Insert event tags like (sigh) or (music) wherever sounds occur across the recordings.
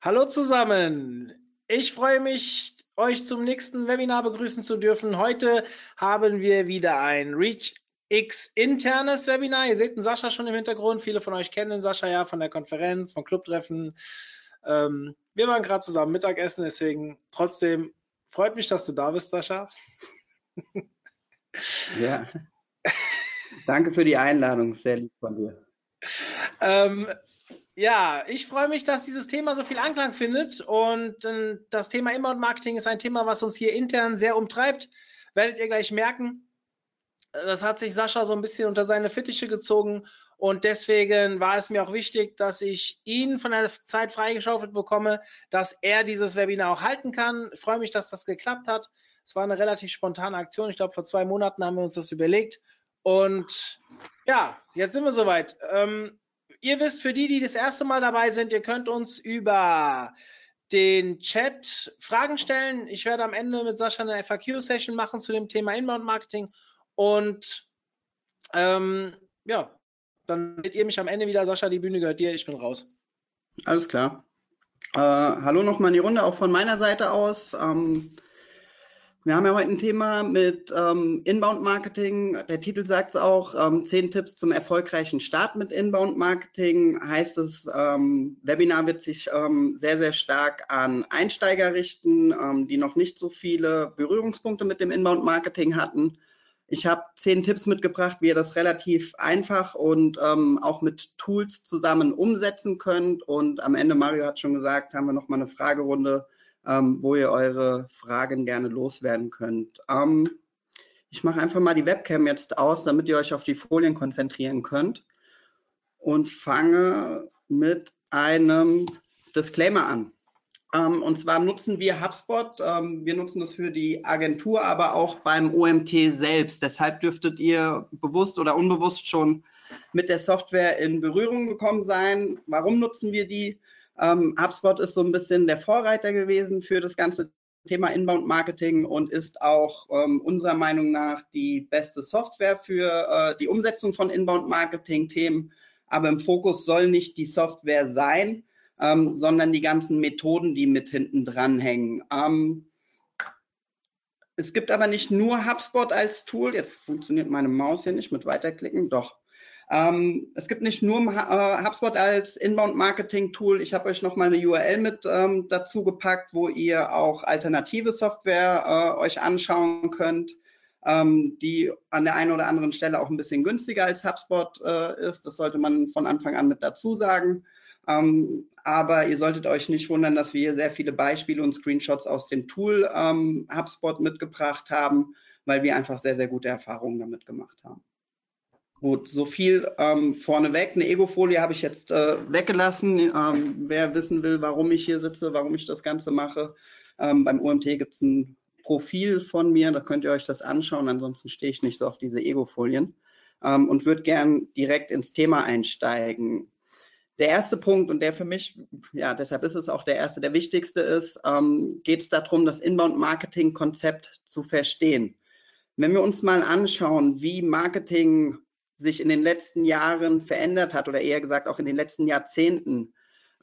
Hallo zusammen. Ich freue mich, euch zum nächsten Webinar begrüßen zu dürfen. Heute haben wir wieder ein Reach X internes Webinar. Ihr seht den Sascha schon im Hintergrund. Viele von euch kennen den Sascha ja von der Konferenz, von Clubtreffen. Ähm, wir waren gerade zusammen Mittagessen, deswegen trotzdem freut mich, dass du da bist, Sascha. (laughs) Ja. Danke für die Einladung, sehr lieb von dir. Ähm, ja, ich freue mich, dass dieses Thema so viel Anklang findet und äh, das Thema Inbound Marketing ist ein Thema, was uns hier intern sehr umtreibt. Werdet ihr gleich merken. Das hat sich Sascha so ein bisschen unter seine Fittiche gezogen und deswegen war es mir auch wichtig, dass ich ihn von der Zeit freigeschaufelt bekomme, dass er dieses Webinar auch halten kann. Ich freue mich, dass das geklappt hat. Es war eine relativ spontane Aktion. Ich glaube, vor zwei Monaten haben wir uns das überlegt. Und ja, jetzt sind wir soweit. Ähm, ihr wisst, für die, die das erste Mal dabei sind, ihr könnt uns über den Chat Fragen stellen. Ich werde am Ende mit Sascha eine FAQ-Session machen zu dem Thema Inbound-Marketing. Und ähm, ja, dann seht ihr mich am Ende wieder. Sascha, die Bühne gehört dir, ich bin raus. Alles klar. Äh, hallo nochmal in die Runde, auch von meiner Seite aus. Ähm, wir haben ja heute ein Thema mit ähm, Inbound-Marketing. Der Titel sagt es auch, ähm, zehn Tipps zum erfolgreichen Start mit Inbound-Marketing. Heißt es, ähm, Webinar wird sich ähm, sehr, sehr stark an Einsteiger richten, ähm, die noch nicht so viele Berührungspunkte mit dem Inbound-Marketing hatten. Ich habe zehn Tipps mitgebracht, wie ihr das relativ einfach und ähm, auch mit Tools zusammen umsetzen könnt. Und am Ende, Mario hat schon gesagt, haben wir nochmal eine Fragerunde ähm, wo ihr eure Fragen gerne loswerden könnt. Ähm, ich mache einfach mal die Webcam jetzt aus, damit ihr euch auf die Folien konzentrieren könnt und fange mit einem Disclaimer an. Ähm, und zwar nutzen wir HubSpot. Ähm, wir nutzen das für die Agentur, aber auch beim OMT selbst. Deshalb dürftet ihr bewusst oder unbewusst schon mit der Software in Berührung gekommen sein. Warum nutzen wir die? Ähm, HubSpot ist so ein bisschen der Vorreiter gewesen für das ganze Thema Inbound Marketing und ist auch ähm, unserer Meinung nach die beste Software für äh, die Umsetzung von Inbound Marketing Themen. Aber im Fokus soll nicht die Software sein, ähm, sondern die ganzen Methoden, die mit hinten dran hängen. Ähm, es gibt aber nicht nur HubSpot als Tool. Jetzt funktioniert meine Maus hier nicht mit weiterklicken. Doch. Ähm, es gibt nicht nur äh, HubSpot als Inbound-Marketing-Tool. Ich habe euch noch mal eine URL mit ähm, dazu gepackt, wo ihr auch alternative Software äh, euch anschauen könnt, ähm, die an der einen oder anderen Stelle auch ein bisschen günstiger als HubSpot äh, ist. Das sollte man von Anfang an mit dazu sagen. Ähm, aber ihr solltet euch nicht wundern, dass wir hier sehr viele Beispiele und Screenshots aus dem Tool ähm, HubSpot mitgebracht haben, weil wir einfach sehr, sehr gute Erfahrungen damit gemacht haben. Gut, so viel ähm, vorneweg. Eine Ego-Folie habe ich jetzt äh, weggelassen. Ähm, wer wissen will, warum ich hier sitze, warum ich das Ganze mache, ähm, beim OMT gibt es ein Profil von mir, da könnt ihr euch das anschauen. Ansonsten stehe ich nicht so auf diese Ego-Folien ähm, und würde gern direkt ins Thema einsteigen. Der erste Punkt und der für mich, ja, deshalb ist es auch der erste, der wichtigste ist, ähm, geht es darum, das Inbound-Marketing-Konzept zu verstehen. Wenn wir uns mal anschauen, wie Marketing sich in den letzten Jahren verändert hat oder eher gesagt auch in den letzten Jahrzehnten,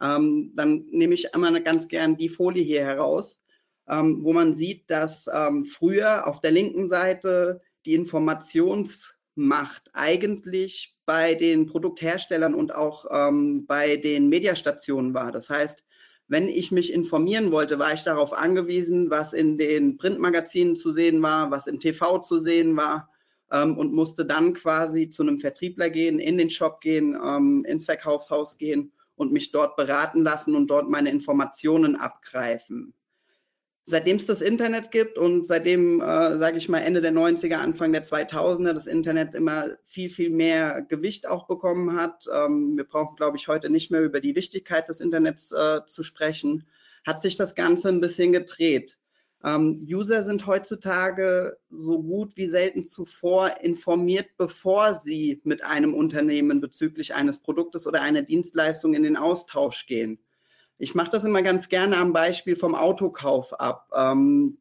ähm, dann nehme ich einmal ganz gern die Folie hier heraus, ähm, wo man sieht, dass ähm, früher auf der linken Seite die Informationsmacht eigentlich bei den Produktherstellern und auch ähm, bei den Mediastationen war. Das heißt, wenn ich mich informieren wollte, war ich darauf angewiesen, was in den Printmagazinen zu sehen war, was im TV zu sehen war ähm, und musste dann quasi zu einem Vertriebler gehen, in den Shop gehen, ähm, ins Verkaufshaus gehen und mich dort beraten lassen und dort meine Informationen abgreifen. seitdem es das Internet gibt und seitdem, äh, sage ich mal, Ende der 90er, Anfang der 2000er das Internet immer viel, viel mehr Gewicht auch bekommen hat, ähm, wir brauchen, glaube ich, heute nicht mehr über die Wichtigkeit des Internets äh, zu sprechen, hat sich das Ganze ein bisschen gedreht. Ähm, User sind heutzutage so gut wie selten zuvor informiert, bevor sie mit einem Unternehmen bezüglich eines Produktes oder einer Dienstleistung in den Austausch gehen. Ich mache das immer ganz gerne am Beispiel vom Autokauf ab. Ähm,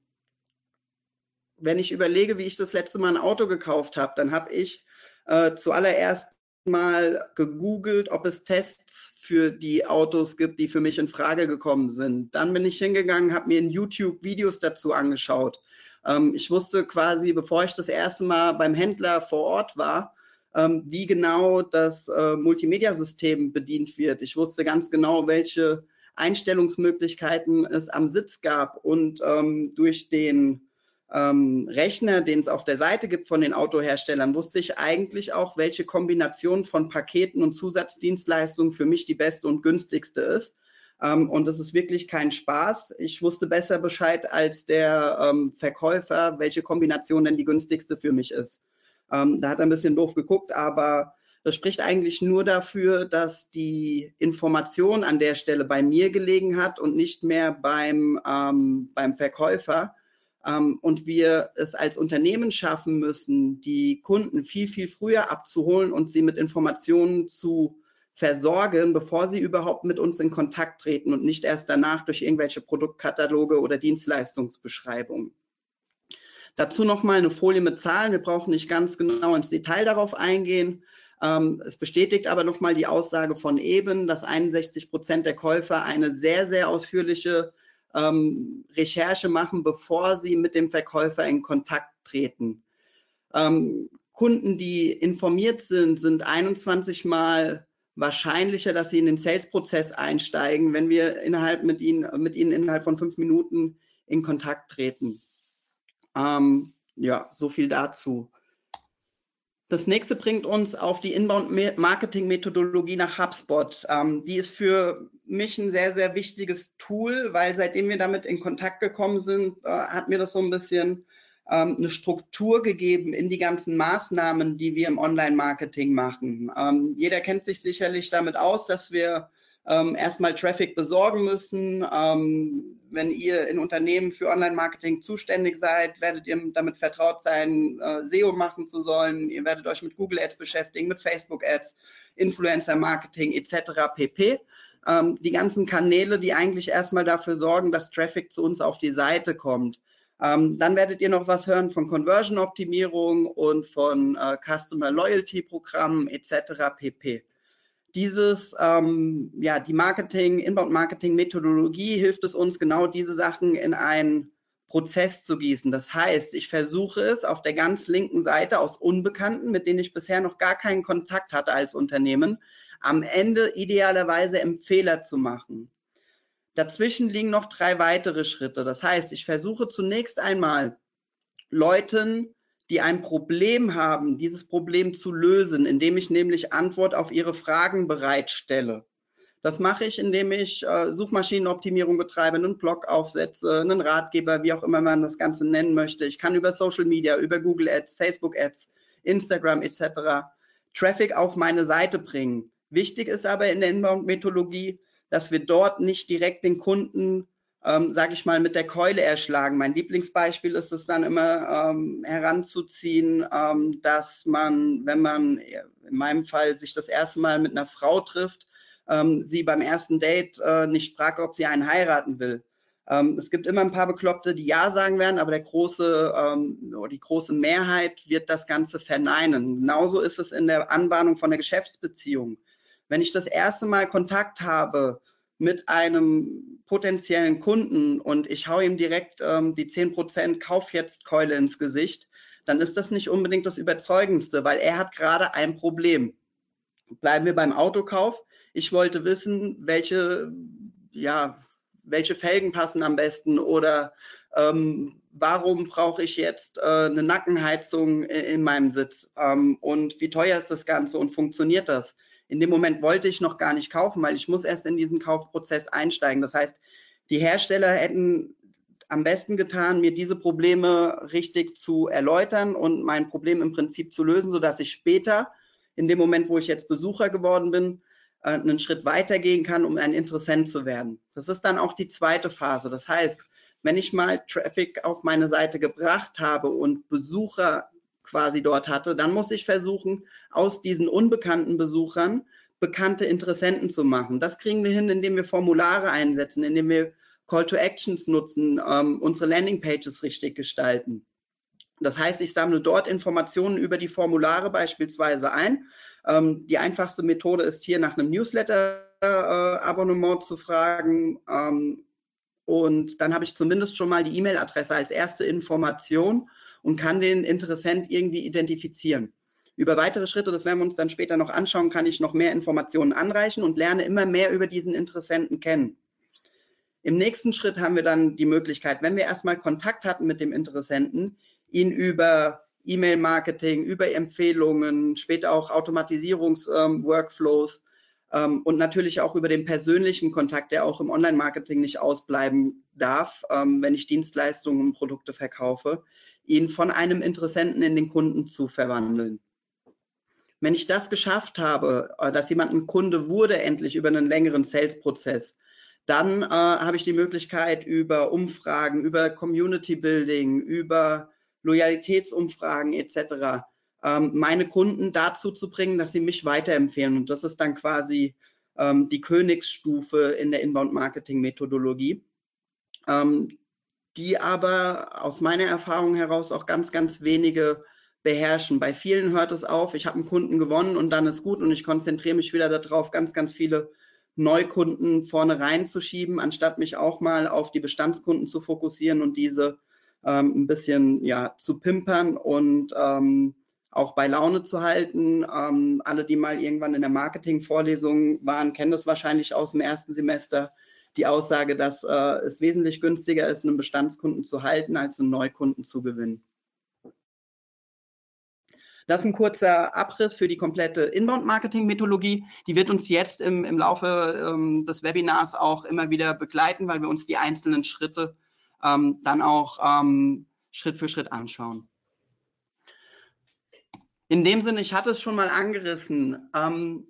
wenn ich überlege, wie ich das letzte Mal ein Auto gekauft habe, dann habe ich äh, zuallererst mal gegoogelt, ob es Tests für die Autos gibt, die für mich in Frage gekommen sind. Dann bin ich hingegangen, habe mir in YouTube Videos dazu angeschaut. Ähm, ich wusste quasi, bevor ich das erste Mal beim Händler vor Ort war, ähm, wie genau das äh, Multimedia-System bedient wird. Ich wusste ganz genau, welche Einstellungsmöglichkeiten es am Sitz gab und ähm, durch den ähm, Rechner, den es auf der Seite gibt von den Autoherstellern, wusste ich eigentlich auch, welche Kombination von Paketen und Zusatzdienstleistungen für mich die beste und günstigste ist. Ähm, und das ist wirklich kein Spaß. Ich wusste besser Bescheid als der ähm, Verkäufer, welche Kombination denn die günstigste für mich ist. Ähm, da hat er ein bisschen doof geguckt, aber das spricht eigentlich nur dafür, dass die Information an der Stelle bei mir gelegen hat und nicht mehr beim, ähm, beim Verkäufer. Ähm, und wir es als Unternehmen schaffen müssen, die Kunden viel, viel früher abzuholen und sie mit Informationen zu versorgen, bevor sie überhaupt mit uns in Kontakt treten und nicht erst danach durch irgendwelche Produktkataloge oder Dienstleistungsbeschreibungen. Dazu nochmal eine Folie mit Zahlen. Wir brauchen nicht ganz genau ins Detail darauf eingehen. Ähm, es bestätigt aber nochmal die Aussage von eben, dass 61 Prozent der Käufer eine sehr, sehr ausführliche ähm, Recherche machen, bevor sie mit dem Verkäufer in Kontakt treten. Ähm, Kunden, die informiert sind, sind 21 Mal wahrscheinlicher, dass sie in den Sales-Prozess einsteigen, wenn wir innerhalb mit ihnen, mit ihnen innerhalb von fünf Minuten in Kontakt treten. Ähm, ja, so viel dazu. Das nächste bringt uns auf die Inbound-Marketing-Methodologie nach HubSpot. Ähm, die ist für mich ein sehr, sehr wichtiges Tool, weil seitdem wir damit in Kontakt gekommen sind, äh, hat mir das so ein bisschen ähm, eine Struktur gegeben in die ganzen Maßnahmen, die wir im Online-Marketing machen. Ähm, jeder kennt sich sicherlich damit aus, dass wir ähm, erstmal Traffic besorgen müssen. Ähm, wenn ihr in Unternehmen für Online-Marketing zuständig seid, werdet ihr damit vertraut sein, äh, SEO machen zu sollen. Ihr werdet euch mit Google Ads beschäftigen, mit Facebook Ads, Influencer-Marketing etc. pp. Ähm, die ganzen Kanäle, die eigentlich erstmal dafür sorgen, dass Traffic zu uns auf die Seite kommt. Ähm, dann werdet ihr noch was hören von Conversion-Optimierung und von äh, Customer Loyalty-Programmen etc. pp dieses, ähm, ja, die Marketing, Inbound-Marketing-Methodologie hilft es uns, genau diese Sachen in einen Prozess zu gießen. Das heißt, ich versuche es auf der ganz linken Seite aus Unbekannten, mit denen ich bisher noch gar keinen Kontakt hatte als Unternehmen, am Ende idealerweise Empfehler zu machen. Dazwischen liegen noch drei weitere Schritte. Das heißt, ich versuche zunächst einmal Leuten die ein Problem haben, dieses Problem zu lösen, indem ich nämlich Antwort auf ihre Fragen bereitstelle. Das mache ich, indem ich äh, Suchmaschinenoptimierung betreibe, einen Blog aufsetze, einen Ratgeber, wie auch immer man das Ganze nennen möchte. Ich kann über Social Media, über Google Ads, Facebook Ads, Instagram etc. Traffic auf meine Seite bringen. Wichtig ist aber in der Inbound-Methodologie, dass wir dort nicht direkt den Kunden ähm, sage ich mal, mit der Keule erschlagen. Mein Lieblingsbeispiel ist es dann immer ähm, heranzuziehen, ähm, dass man, wenn man in meinem Fall sich das erste Mal mit einer Frau trifft, ähm, sie beim ersten Date äh, nicht fragt, ob sie einen heiraten will. Ähm, es gibt immer ein paar Bekloppte, die Ja sagen werden, aber der große, ähm, die große Mehrheit wird das Ganze verneinen. Genauso ist es in der Anbahnung von der Geschäftsbeziehung. Wenn ich das erste Mal Kontakt habe mit einem potenziellen Kunden und ich hau ihm direkt ähm, die 10% Kauf jetzt Keule ins Gesicht, dann ist das nicht unbedingt das Überzeugendste, weil er hat gerade ein Problem. Bleiben wir beim Autokauf. Ich wollte wissen, welche, ja, welche Felgen passen am besten oder ähm, warum brauche ich jetzt äh, eine Nackenheizung in, in meinem Sitz ähm, und wie teuer ist das Ganze und funktioniert das? In dem Moment wollte ich noch gar nicht kaufen, weil ich muss erst in diesen Kaufprozess einsteigen. Das heißt, die Hersteller hätten am besten getan, mir diese Probleme richtig zu erläutern und mein Problem im Prinzip zu lösen, sodass ich später, in dem Moment, wo ich jetzt Besucher geworden bin, äh, einen Schritt weitergehen kann, um ein Interessent zu werden. Das ist dann auch die zweite Phase. Das heißt, wenn ich mal Traffic auf meine Seite gebracht habe und Besucher quasi dort hatte, dann muss ich versuchen, aus diesen unbekannten Besuchern bekannte Interessenten zu machen. Das kriegen wir hin, indem wir Formulare einsetzen, indem wir Call to Actions nutzen, ähm, unsere Landing Pages richtig gestalten. Das heißt, ich sammle dort Informationen über die Formulare beispielsweise ein. Ähm, die einfachste Methode ist hier nach einem Newsletter-Abonnement äh, zu fragen. Ähm, und dann habe ich zumindest schon mal die E-Mail-Adresse als erste Information und kann den Interessent irgendwie identifizieren. Über weitere Schritte, das werden wir uns dann später noch anschauen, kann ich noch mehr Informationen anreichen und lerne immer mehr über diesen Interessenten kennen. Im nächsten Schritt haben wir dann die Möglichkeit, wenn wir erstmal Kontakt hatten mit dem Interessenten, ihn über E-Mail-Marketing, über Empfehlungen, später auch Automatisierungs-Workflows ähm, und natürlich auch über den persönlichen Kontakt, der auch im Online-Marketing nicht ausbleiben darf, ähm, wenn ich Dienstleistungen und Produkte verkaufe, ihn von einem Interessenten in den Kunden zu verwandeln. Wenn ich das geschafft habe, äh, dass jemand ein Kunde wurde, endlich über einen längeren Sales-Prozess, dann äh, habe ich die Möglichkeit, über Umfragen, über Community Building, über Loyalitätsumfragen etc. Ähm, meine Kunden dazu zu bringen, dass sie mich weiterempfehlen. Und das ist dann quasi ähm, die Königsstufe in der Inbound-Marketing-Methodologie, ähm, die aber aus meiner Erfahrung heraus auch ganz, ganz wenige beherrschen. Bei vielen hört es auf, ich habe einen Kunden gewonnen und dann ist gut und ich konzentriere mich wieder darauf, ganz, ganz viele Neukunden vorne reinzuschieben, anstatt mich auch mal auf die Bestandskunden zu fokussieren und diese ähm, ein bisschen ja, zu pimpern und ähm, auch bei Laune zu halten. Ähm, alle, die mal irgendwann in der Marketing-Vorlesung waren, kennen das wahrscheinlich aus dem ersten Semester. Die Aussage, dass äh, es wesentlich günstiger ist, einen Bestandskunden zu halten, als einen Neukunden zu gewinnen. Das ist ein kurzer Abriss für die komplette Inbound-Marketing-Methodologie. Die wird uns jetzt im, im Laufe ähm, des Webinars auch immer wieder begleiten, weil wir uns die einzelnen Schritte ähm, dann auch ähm, Schritt für Schritt anschauen. In dem Sinne, ich hatte es schon mal angerissen, ähm,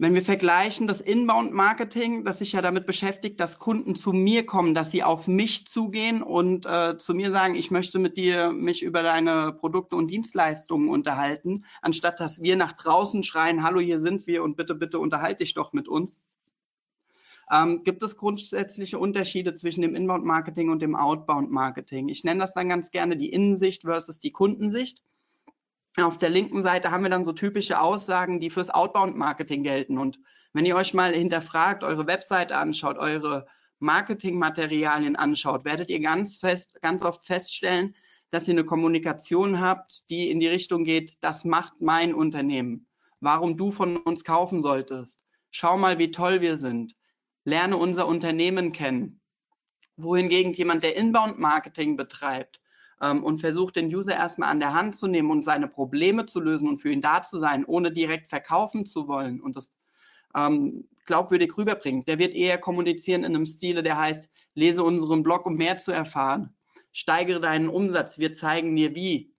wenn wir vergleichen das Inbound-Marketing, das sich ja damit beschäftigt, dass Kunden zu mir kommen, dass sie auf mich zugehen und äh, zu mir sagen, ich möchte mit dir mich über deine Produkte und Dienstleistungen unterhalten, anstatt dass wir nach draußen schreien, hallo, hier sind wir und bitte, bitte unterhalte dich doch mit uns. Ähm, gibt es grundsätzliche Unterschiede zwischen dem Inbound-Marketing und dem Outbound-Marketing? Ich nenne das dann ganz gerne die Innensicht versus die Kundensicht. Auf der linken Seite haben wir dann so typische Aussagen, die fürs Outbound-Marketing gelten. Und wenn ihr euch mal hinterfragt, eure Webseite anschaut, eure Marketingmaterialien anschaut, werdet ihr ganz fest, ganz oft feststellen, dass ihr eine Kommunikation habt, die in die Richtung geht, das macht mein Unternehmen. Warum du von uns kaufen solltest. Schau mal, wie toll wir sind. Lerne unser Unternehmen kennen. Wohingegen jemand, der Inbound-Marketing betreibt, ähm, und versucht, den User erstmal an der Hand zu nehmen und seine Probleme zu lösen und für ihn da zu sein, ohne direkt verkaufen zu wollen und das ähm, glaubwürdig rüberbringen. Der wird eher kommunizieren in einem Stile, der heißt, lese unseren Blog, um mehr zu erfahren. Steigere deinen Umsatz, wir zeigen dir wie.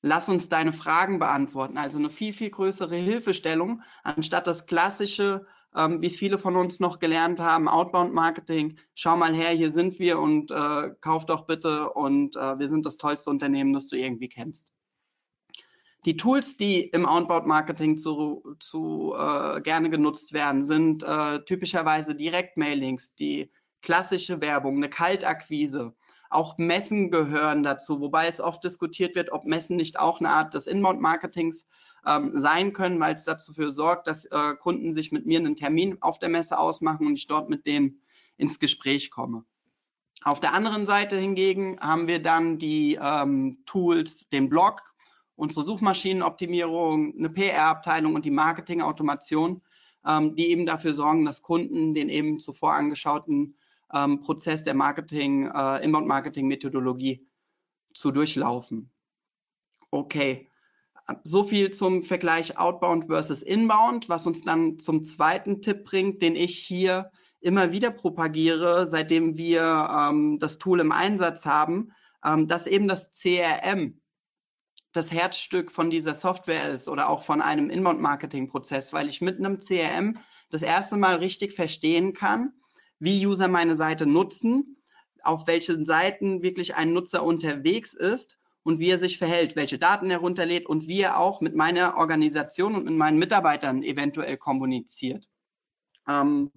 Lass uns deine Fragen beantworten. Also eine viel, viel größere Hilfestellung, anstatt das klassische ähm, wie es viele von uns noch gelernt haben, Outbound Marketing, schau mal her, hier sind wir und äh, kauf doch bitte und äh, wir sind das tollste Unternehmen, das du irgendwie kennst. Die Tools, die im Outbound Marketing zu, zu äh, gerne genutzt werden, sind äh, typischerweise Direktmailings, die klassische Werbung, eine Kaltakquise. Auch Messen gehören dazu, wobei es oft diskutiert wird, ob Messen nicht auch eine Art des Inbound-Marketings ähm, sein können, weil es dafür sorgt, dass äh, Kunden sich mit mir einen Termin auf der Messe ausmachen und ich dort mit denen ins Gespräch komme. Auf der anderen Seite hingegen haben wir dann die ähm, Tools, den Blog, unsere Suchmaschinenoptimierung, eine PR-Abteilung und die Marketing-Automation, ähm, die eben dafür sorgen, dass Kunden den eben zuvor angeschauten ähm, Prozess der Marketing, äh, Inbound-Marketing-Methodologie zu durchlaufen. Okay, so viel zum Vergleich Outbound versus Inbound, was uns dann zum zweiten Tipp bringt, den ich hier immer wieder propagiere, seitdem wir ähm, das Tool im Einsatz haben, ähm, dass eben das CRM das Herzstück von dieser Software ist oder auch von einem Inbound-Marketing-Prozess, weil ich mit einem CRM das erste Mal richtig verstehen kann, wie User meine Seite nutzen, auf welchen Seiten wirklich ein Nutzer unterwegs ist und wie er sich verhält, welche Daten er runterlädt und wie er auch mit meiner Organisation und mit meinen Mitarbeitern eventuell kommuniziert. Ähm,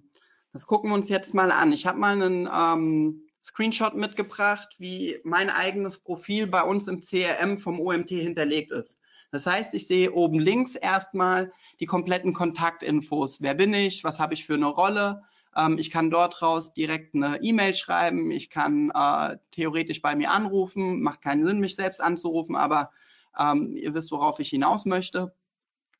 das gucken wir uns jetzt mal an. Ich habe mal einen ähm, Screenshot mitgebracht, wie mein eigenes Profil bei uns im CRM vom OMT hinterlegt ist. Das heißt, ich sehe oben links erstmal die kompletten Kontaktinfos. Wer bin ich? Was habe ich für eine Rolle? Ähm, ich kann dort raus direkt eine E-Mail schreiben. Ich kann äh, theoretisch bei mir anrufen. Macht keinen Sinn, mich selbst anzurufen, aber ähm, ihr wisst, worauf ich hinaus möchte.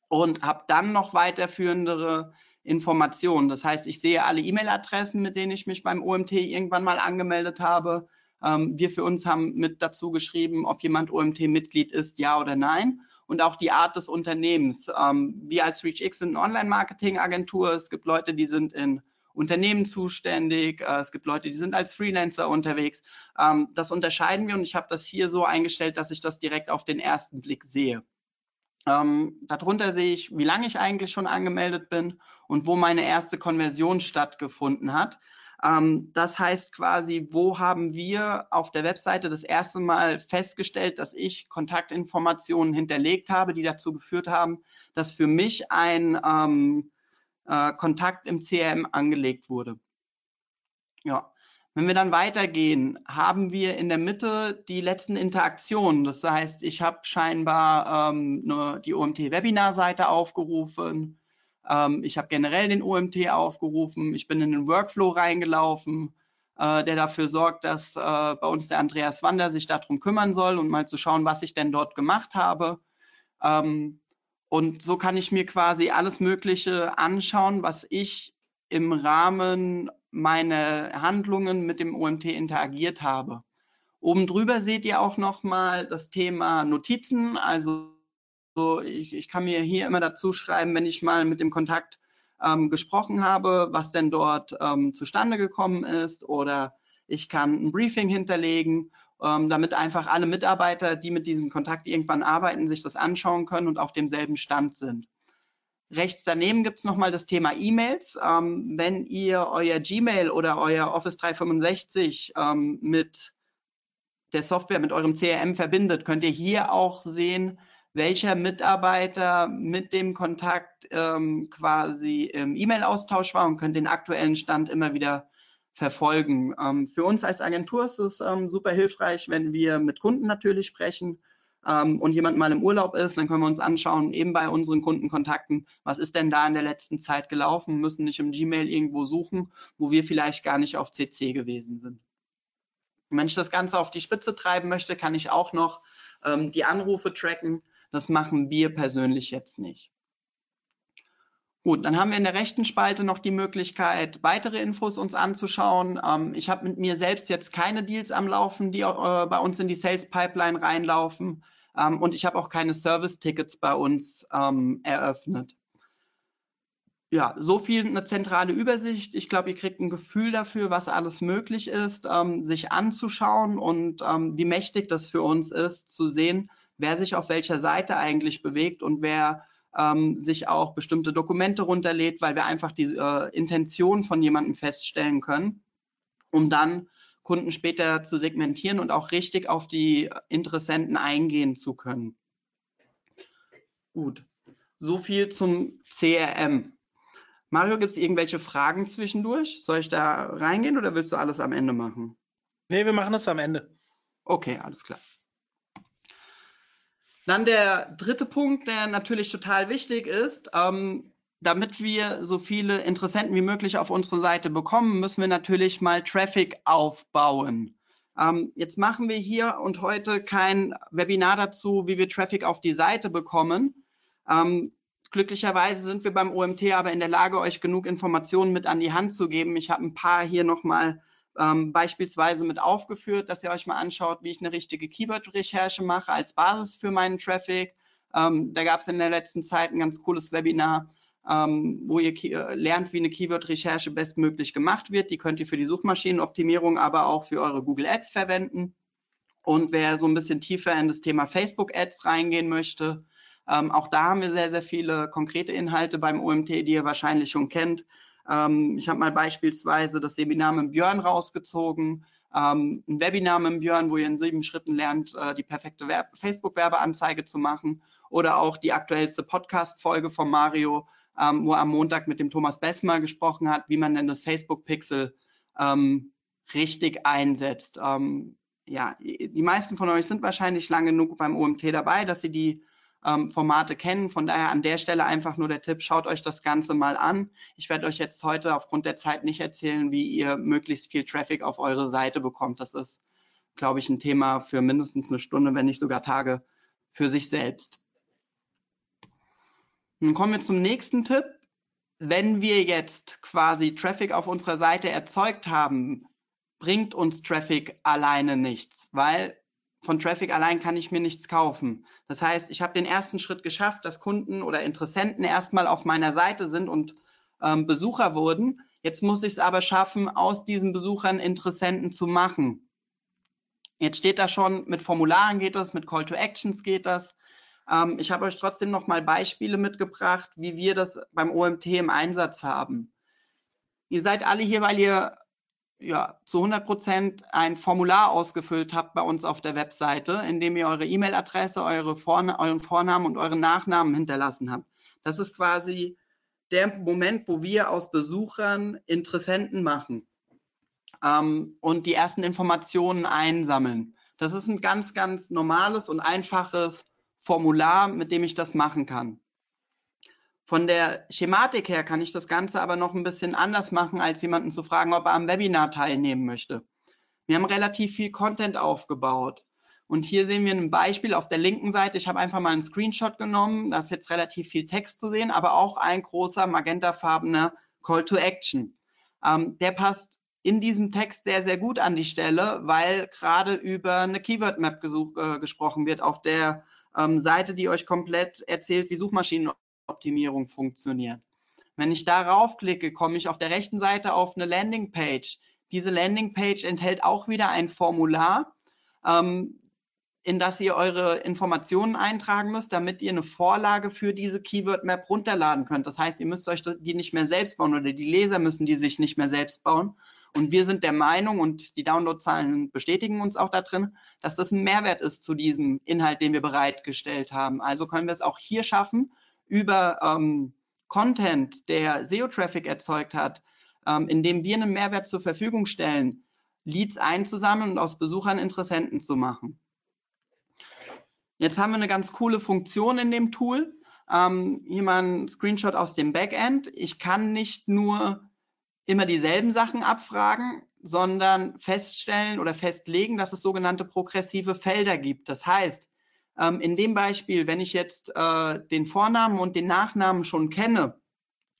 Und habe dann noch weiterführende Informationen. Das heißt, ich sehe alle E-Mail-Adressen, mit denen ich mich beim OMT irgendwann mal angemeldet habe. Ähm, wir für uns haben mit dazu geschrieben, ob jemand OMT-Mitglied ist, ja oder nein. Und auch die Art des Unternehmens. Ähm, wir als ReachX sind eine Online-Marketing-Agentur. Es gibt Leute, die sind in Unternehmen zuständig. Äh, es gibt Leute, die sind als Freelancer unterwegs. Ähm, das unterscheiden wir und ich habe das hier so eingestellt, dass ich das direkt auf den ersten Blick sehe. Ähm, darunter sehe ich, wie lange ich eigentlich schon angemeldet bin und wo meine erste Konversion stattgefunden hat. Ähm, das heißt quasi, wo haben wir auf der Webseite das erste Mal festgestellt, dass ich Kontaktinformationen hinterlegt habe, die dazu geführt haben, dass für mich ein ähm, äh, Kontakt im CRM angelegt wurde. Ja. Wenn wir dann weitergehen, haben wir in der Mitte die letzten Interaktionen. Das heißt, ich habe scheinbar ähm, ne, die OMT-Webinar-Seite aufgerufen. Ähm, ich habe generell den OMT aufgerufen. Ich bin in den Workflow reingelaufen, äh, der dafür sorgt, dass äh, bei uns der Andreas Wander sich darum kümmern soll und mal zu schauen, was ich denn dort gemacht habe. Ähm, und so kann ich mir quasi alles Mögliche anschauen, was ich im Rahmen meine Handlungen mit dem OMT interagiert habe. Oben drüber seht ihr auch nochmal das Thema Notizen. Also ich, ich, kann mir hier immer dazu schreiben, wenn ich mal mit dem Kontakt ähm, gesprochen habe, was denn dort ähm, zustande gekommen ist oder ich kann ein Briefing hinterlegen, ähm, damit einfach alle Mitarbeiter, die mit diesem Kontakt irgendwann arbeiten, sich das anschauen können und auf demselben Stand sind. Rechts daneben gibt es nochmal das Thema E-Mails. Ähm, wenn ihr euer Gmail oder euer Office 365 ähm, mit der Software, mit eurem CRM verbindet, könnt ihr hier auch sehen, welcher Mitarbeiter mit dem Kontakt ähm, quasi im E-Mail-Austausch war und könnt den aktuellen Stand immer wieder verfolgen. Ähm, für uns als Agentur ist es ähm, super hilfreich, wenn wir mit Kunden natürlich sprechen ähm, und jemand mal im Urlaub ist, dann können wir uns anschauen, eben bei unseren Kundenkontakten, was ist denn da in der letzten Zeit gelaufen, müssen nicht im Gmail irgendwo suchen, wo wir vielleicht gar nicht auf CC gewesen sind. Wenn ich das Ganze auf die Spitze treiben möchte, kann ich auch noch die Anrufe tracken. Das machen wir persönlich jetzt nicht. Gut, dann haben wir in der rechten Spalte noch die Möglichkeit, weitere Infos uns anzuschauen. Ähm, ich habe mit mir selbst jetzt keine Deals am Laufen, die äh, bei uns in die Sales Pipeline reinlaufen. Ähm, und ich habe auch keine Service-Tickets bei uns ähm, eröffnet. Ja, so viel eine zentrale Übersicht. Ich glaube, ihr kriegt ein Gefühl dafür, was alles möglich ist, ähm, sich anzuschauen und ähm, wie mächtig das für uns ist, zu sehen, wer sich auf welcher Seite eigentlich bewegt und wer ähm, sich auch bestimmte Dokumente runterlädt, weil wir einfach die äh, Intention von jemandem feststellen können, um dann Kunden später zu segmentieren und auch richtig auf die Interessenten eingehen zu können. Gut, so viel zum CRM. Mario, gibt es irgendwelche Fragen zwischendurch? Soll ich da reingehen oder willst du alles am Ende machen? Nee, wir machen das am Ende. Okay, alles klar. Dann der dritte Punkt, der natürlich total wichtig ist. Ähm, damit wir so viele Interessenten wie möglich auf unsere Seite bekommen, müssen wir natürlich mal Traffic aufbauen. Ähm, jetzt machen wir hier und heute kein Webinar dazu, wie wir Traffic auf die Seite bekommen. Ähm, glücklicherweise sind wir beim OMT aber in der Lage, euch genug Informationen mit an die Hand zu geben. Ich habe ein paar hier nochmal ähm, beispielsweise mit aufgeführt, dass ihr euch mal anschaut, wie ich eine richtige Keyword-Recherche mache als Basis für meinen Traffic. Ähm, da gab es in der letzten Zeit ein ganz cooles Webinar, ähm, wo ihr äh, lernt, wie eine Keyword-Recherche bestmöglich gemacht wird. Die könnt ihr für die Suchmaschinenoptimierung, aber auch für eure Google Ads verwenden. Und wer so ein bisschen tiefer in das Thema Facebook Ads reingehen möchte, ähm, auch da haben wir sehr, sehr viele konkrete Inhalte beim OMT, die ihr wahrscheinlich schon kennt. Ähm, ich habe mal beispielsweise das Seminar mit Björn rausgezogen, ähm, ein Webinar mit Björn, wo ihr in sieben Schritten lernt, äh, die perfekte Facebook-Werbeanzeige zu machen oder auch die aktuellste Podcast-Folge von Mario, ähm, wo er am Montag mit dem Thomas Bessmer gesprochen hat, wie man denn das Facebook-Pixel ähm, richtig einsetzt. Ähm, ja, die meisten von euch sind wahrscheinlich lang genug beim OMT dabei, dass sie die ähm, Formate kennen. Von daher an der Stelle einfach nur der Tipp, schaut euch das Ganze mal an. Ich werde euch jetzt heute aufgrund der Zeit nicht erzählen, wie ihr möglichst viel Traffic auf eure Seite bekommt. Das ist, glaube ich, ein Thema für mindestens eine Stunde, wenn nicht sogar Tage für sich selbst. Nun kommen wir zum nächsten Tipp. Wenn wir jetzt quasi Traffic auf unserer Seite erzeugt haben, bringt uns Traffic alleine nichts, weil von Traffic allein kann ich mir nichts kaufen. Das heißt, ich habe den ersten Schritt geschafft, dass Kunden oder Interessenten erstmal auf meiner Seite sind und ähm, Besucher wurden. Jetzt muss ich es aber schaffen, aus diesen Besuchern Interessenten zu machen. Jetzt steht da schon, mit Formularen geht das, mit Call to Actions geht das. Ähm, ich habe euch trotzdem noch mal Beispiele mitgebracht, wie wir das beim OMT im Einsatz haben. Ihr seid alle hier, weil ihr ja, zu 100 Prozent ein Formular ausgefüllt habt bei uns auf der Webseite, in dem ihr eure E-Mail-Adresse, eure Vorna euren Vornamen und euren Nachnamen hinterlassen habt. Das ist quasi der Moment, wo wir aus Besuchern Interessenten machen ähm, und die ersten Informationen einsammeln. Das ist ein ganz, ganz normales und einfaches Formular, mit dem ich das machen kann. Von der Schematik her kann ich das Ganze aber noch ein bisschen anders machen, als jemanden zu fragen, ob er am Webinar teilnehmen möchte. Wir haben relativ viel Content aufgebaut. Und hier sehen wir ein Beispiel auf der linken Seite. Ich habe einfach mal einen Screenshot genommen. Da ist jetzt relativ viel Text zu sehen, aber auch ein großer magentafarbener Call to Action. Ähm, der passt in diesem Text sehr, sehr gut an die Stelle, weil gerade über eine Keyword Map äh, gesprochen wird auf der ähm, Seite, die euch komplett erzählt, wie Suchmaschinen Optimierung funktioniert. Wenn ich darauf klicke, komme ich auf der rechten Seite auf eine Landingpage. Diese Landingpage enthält auch wieder ein Formular, ähm, in das ihr eure Informationen eintragen müsst, damit ihr eine Vorlage für diese Keyword Map runterladen könnt. Das heißt, ihr müsst euch die nicht mehr selbst bauen oder die Leser müssen die sich nicht mehr selbst bauen. Und wir sind der Meinung und die Downloadzahlen bestätigen uns auch da drin, dass das ein Mehrwert ist zu diesem Inhalt, den wir bereitgestellt haben. Also können wir es auch hier schaffen, über ähm, Content, der SEO-Traffic erzeugt hat, ähm, indem wir einen Mehrwert zur Verfügung stellen, Leads einzusammeln und aus Besuchern Interessenten zu machen. Jetzt haben wir eine ganz coole Funktion in dem Tool. Ähm, hier mal ein Screenshot aus dem Backend. Ich kann nicht nur immer dieselben Sachen abfragen, sondern feststellen oder festlegen, dass es sogenannte progressive Felder gibt. Das heißt, ähm, in dem Beispiel, wenn ich jetzt äh, den Vornamen und den Nachnamen schon kenne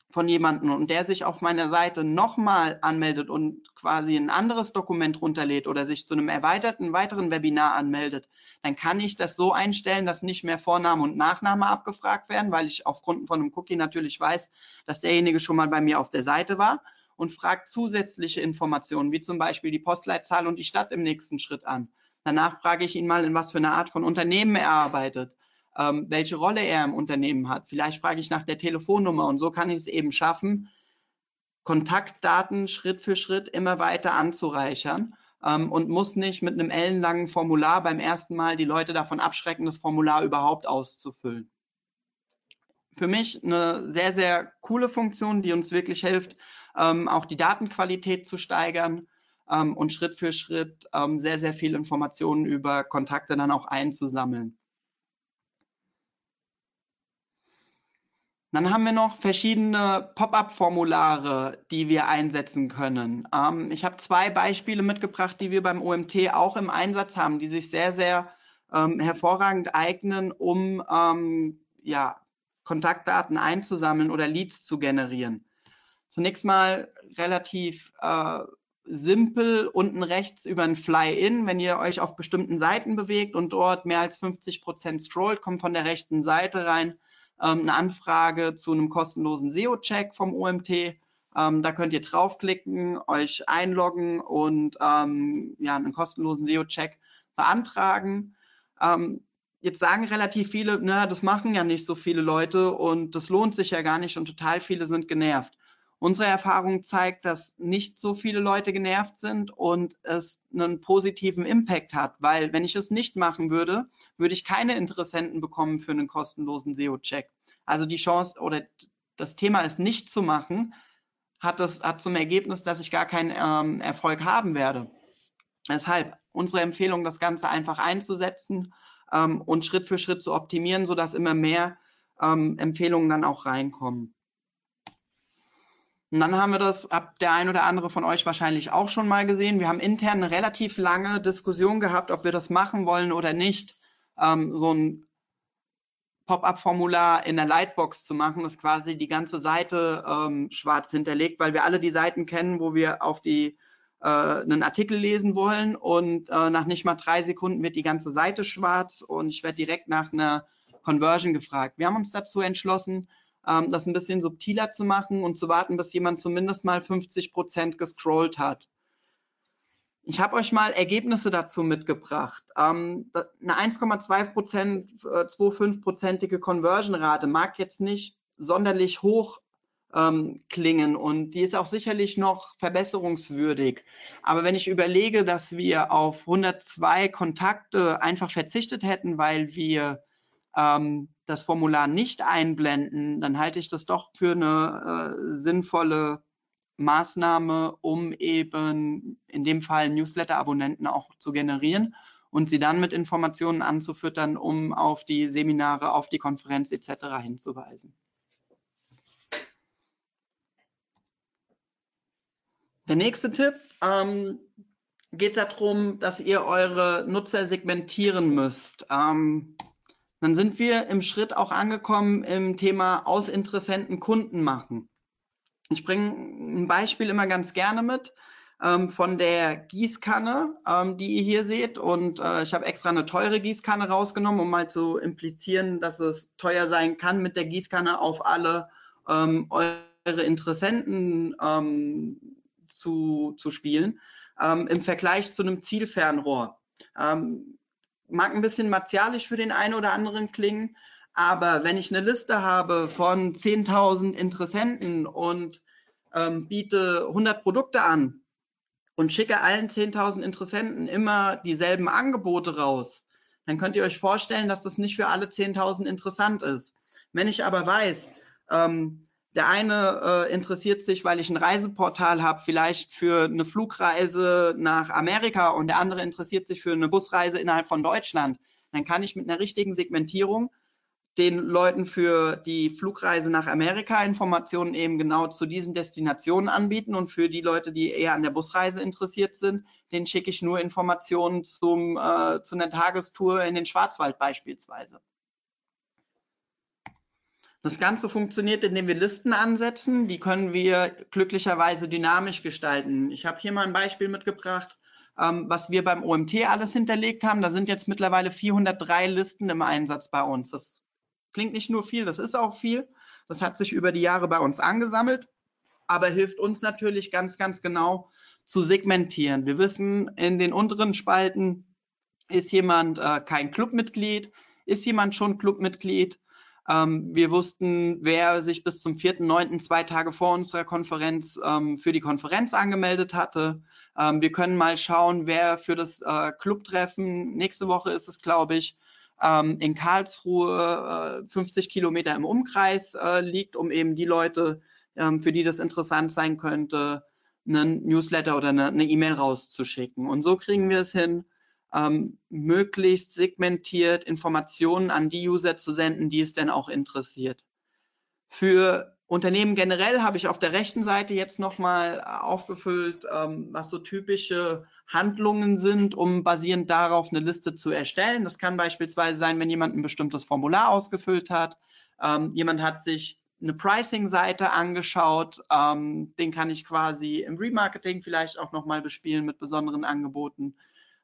von jemandem und der sich auf meiner Seite nochmal anmeldet und quasi ein anderes Dokument runterlädt oder sich zu einem erweiterten weiteren Webinar anmeldet, dann kann ich das so einstellen, dass nicht mehr Vorname und Nachname abgefragt werden, weil ich aufgrund von einem Cookie natürlich weiß, dass derjenige schon mal bei mir auf der Seite war und fragt zusätzliche Informationen, wie zum Beispiel die Postleitzahl und die Stadt im nächsten Schritt an. Danach frage ich ihn mal, in was für eine Art von Unternehmen er arbeitet, ähm, welche Rolle er im Unternehmen hat. Vielleicht frage ich nach der Telefonnummer und so kann ich es eben schaffen, Kontaktdaten Schritt für Schritt immer weiter anzureichern ähm, und muss nicht mit einem ellenlangen Formular beim ersten Mal die Leute davon abschrecken, das Formular überhaupt auszufüllen. Für mich eine sehr, sehr coole Funktion, die uns wirklich hilft, ähm, auch die Datenqualität zu steigern ähm, und Schritt für Schritt ähm, sehr, sehr viel Informationen über Kontakte dann auch einzusammeln. Dann haben wir noch verschiedene Pop-up-Formulare, die wir einsetzen können. Ähm, ich habe zwei Beispiele mitgebracht, die wir beim OMT auch im Einsatz haben, die sich sehr, sehr ähm, hervorragend eignen, um ähm, ja, Kontaktdaten einzusammeln oder Leads zu generieren. Zunächst mal relativ äh, simpel unten rechts über ein Fly-In. Wenn ihr euch auf bestimmten Seiten bewegt und dort mehr als 50 Prozent scrollt, kommt von der rechten Seite rein ähm, eine Anfrage zu einem kostenlosen SEO-Check vom OMT. Ähm, da könnt ihr draufklicken, euch einloggen und ähm, ja, einen kostenlosen SEO-Check beantragen. Ähm, jetzt sagen relativ viele, na, das machen ja nicht so viele Leute und das lohnt sich ja gar nicht und total viele sind genervt. Unsere Erfahrung zeigt, dass nicht so viele Leute genervt sind und es einen positiven Impact hat, weil wenn ich es nicht machen würde, würde ich keine Interessenten bekommen für einen kostenlosen SEO-Check. Also die Chance oder das Thema ist nicht zu machen, hat, das, hat zum Ergebnis, dass ich gar keinen ähm, Erfolg haben werde. Deshalb unsere Empfehlung, das Ganze einfach einzusetzen ähm, und Schritt für Schritt zu optimieren, sodass immer mehr ähm, Empfehlungen dann auch reinkommen. Und dann haben wir das, ab der ein oder andere von euch wahrscheinlich auch schon mal gesehen. Wir haben intern eine relativ lange Diskussion gehabt, ob wir das machen wollen oder nicht. Ähm, so ein Pop-up-Formular in der Lightbox zu machen, das quasi die ganze Seite ähm, schwarz hinterlegt, weil wir alle die Seiten kennen, wo wir auf die äh, einen Artikel lesen wollen und äh, nach nicht mal drei Sekunden wird die ganze Seite schwarz und ich werde direkt nach einer Conversion gefragt. Wir haben uns dazu entschlossen, ähm, das ein bisschen subtiler zu machen und zu warten, bis jemand zumindest mal 50 Prozent gescrollt hat. Ich habe euch mal Ergebnisse dazu mitgebracht. Ähm, eine 1,2 Prozent, äh, 2,5-prozentige Conversion-Rate mag jetzt nicht sonderlich hoch ähm, klingen und die ist auch sicherlich noch verbesserungswürdig. Aber wenn ich überlege, dass wir auf 102 Kontakte einfach verzichtet hätten, weil wir ähm, das Formular nicht einblenden, dann halte ich das doch für eine äh, sinnvolle Maßnahme, um eben in dem Fall Newsletter-Abonnenten auch zu generieren und sie dann mit Informationen anzufüttern, um auf die Seminare, auf die Konferenz etc. hinzuweisen. Der nächste Tipp ähm, geht darum, dass ihr eure Nutzer segmentieren müsst. Ähm, dann sind wir im Schritt auch angekommen im Thema aus Interessenten Kunden machen. Ich bringe ein Beispiel immer ganz gerne mit ähm, von der Gießkanne, ähm, die ihr hier seht. Und äh, ich habe extra eine teure Gießkanne rausgenommen, um mal zu implizieren, dass es teuer sein kann, mit der Gießkanne auf alle ähm, eure Interessenten ähm, zu, zu spielen, ähm, im Vergleich zu einem Zielfernrohr. Ähm, mag ein bisschen martialisch für den einen oder anderen klingen, aber wenn ich eine Liste habe von 10.000 Interessenten und ähm, biete 100 Produkte an und schicke allen 10.000 Interessenten immer dieselben Angebote raus, dann könnt ihr euch vorstellen, dass das nicht für alle 10.000 interessant ist. Wenn ich aber weiß, ähm, der eine äh, interessiert sich, weil ich ein Reiseportal habe, vielleicht für eine Flugreise nach Amerika und der andere interessiert sich für eine Busreise innerhalb von Deutschland. Dann kann ich mit einer richtigen Segmentierung den Leuten für die Flugreise nach Amerika Informationen eben genau zu diesen Destinationen anbieten und für die Leute, die eher an der Busreise interessiert sind, denen schicke ich nur Informationen zum, äh, zu einer Tagestour in den Schwarzwald beispielsweise. Das Ganze funktioniert, indem wir Listen ansetzen. Die können wir glücklicherweise dynamisch gestalten. Ich habe hier mal ein Beispiel mitgebracht, ähm, was wir beim OMT alles hinterlegt haben. Da sind jetzt mittlerweile 403 Listen im Einsatz bei uns. Das klingt nicht nur viel, das ist auch viel. Das hat sich über die Jahre bei uns angesammelt, aber hilft uns natürlich ganz, ganz genau zu segmentieren. Wir wissen, in den unteren Spalten ist jemand äh, kein Clubmitglied, ist jemand schon Clubmitglied, ähm, wir wussten, wer sich bis zum 4.9., zwei Tage vor unserer Konferenz, ähm, für die Konferenz angemeldet hatte. Ähm, wir können mal schauen, wer für das äh, Clubtreffen, nächste Woche ist es, glaube ich, ähm, in Karlsruhe äh, 50 Kilometer im Umkreis äh, liegt, um eben die Leute, ähm, für die das interessant sein könnte, einen Newsletter oder eine E-Mail rauszuschicken. Und so kriegen wir es hin, ähm, möglichst segmentiert Informationen an die User zu senden, die es denn auch interessiert. Für Unternehmen generell habe ich auf der rechten Seite jetzt nochmal aufgefüllt, ähm, was so typische Handlungen sind, um basierend darauf eine Liste zu erstellen. Das kann beispielsweise sein, wenn jemand ein bestimmtes Formular ausgefüllt hat, ähm, jemand hat sich eine Pricing-Seite angeschaut, ähm, den kann ich quasi im Remarketing vielleicht auch nochmal bespielen mit besonderen Angeboten.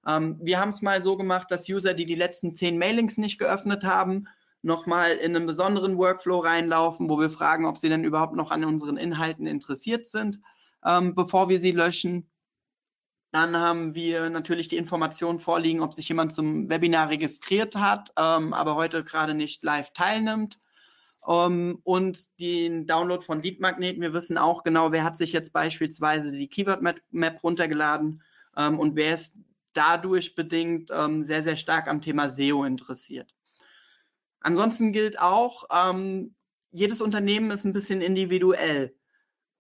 Ähm, wir haben es mal so gemacht, dass User, die die letzten zehn Mailings nicht geöffnet haben, nochmal in einen besonderen Workflow reinlaufen, wo wir fragen, ob sie denn überhaupt noch an unseren Inhalten interessiert sind, ähm, bevor wir sie löschen. Dann haben wir natürlich die Information vorliegen, ob sich jemand zum Webinar registriert hat, ähm, aber heute gerade nicht live teilnimmt. Um, ähm, und den Download von Lead Magnet. Wir wissen auch genau, wer hat sich jetzt beispielsweise die Keyword Map runtergeladen ähm, und wer ist dadurch bedingt ähm, sehr, sehr stark am Thema SEO interessiert. Ansonsten gilt auch, ähm, jedes Unternehmen ist ein bisschen individuell.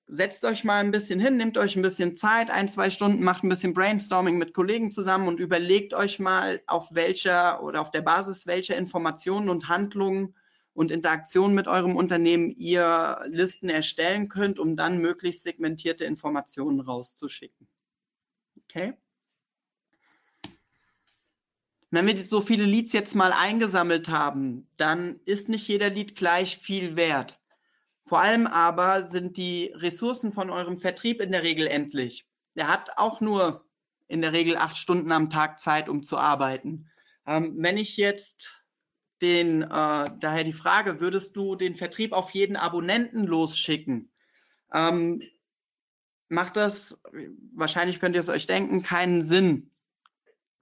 Setzt euch mal ein bisschen hin, nehmt euch ein bisschen Zeit, ein, zwei Stunden, macht ein bisschen Brainstorming mit Kollegen zusammen und überlegt euch mal, auf welcher oder auf der Basis welcher Informationen und Handlungen und Interaktionen mit eurem Unternehmen ihr Listen erstellen könnt, um dann möglichst segmentierte Informationen rauszuschicken. Okay? Wenn wir so viele Leads jetzt mal eingesammelt haben, dann ist nicht jeder Lead gleich viel wert. Vor allem aber sind die Ressourcen von eurem Vertrieb in der Regel endlich. Der hat auch nur in der Regel acht Stunden am Tag Zeit, um zu arbeiten. Ähm, wenn ich jetzt den, äh, daher die Frage, würdest du den Vertrieb auf jeden Abonnenten losschicken? Ähm, macht das, wahrscheinlich könnt ihr es euch denken, keinen Sinn,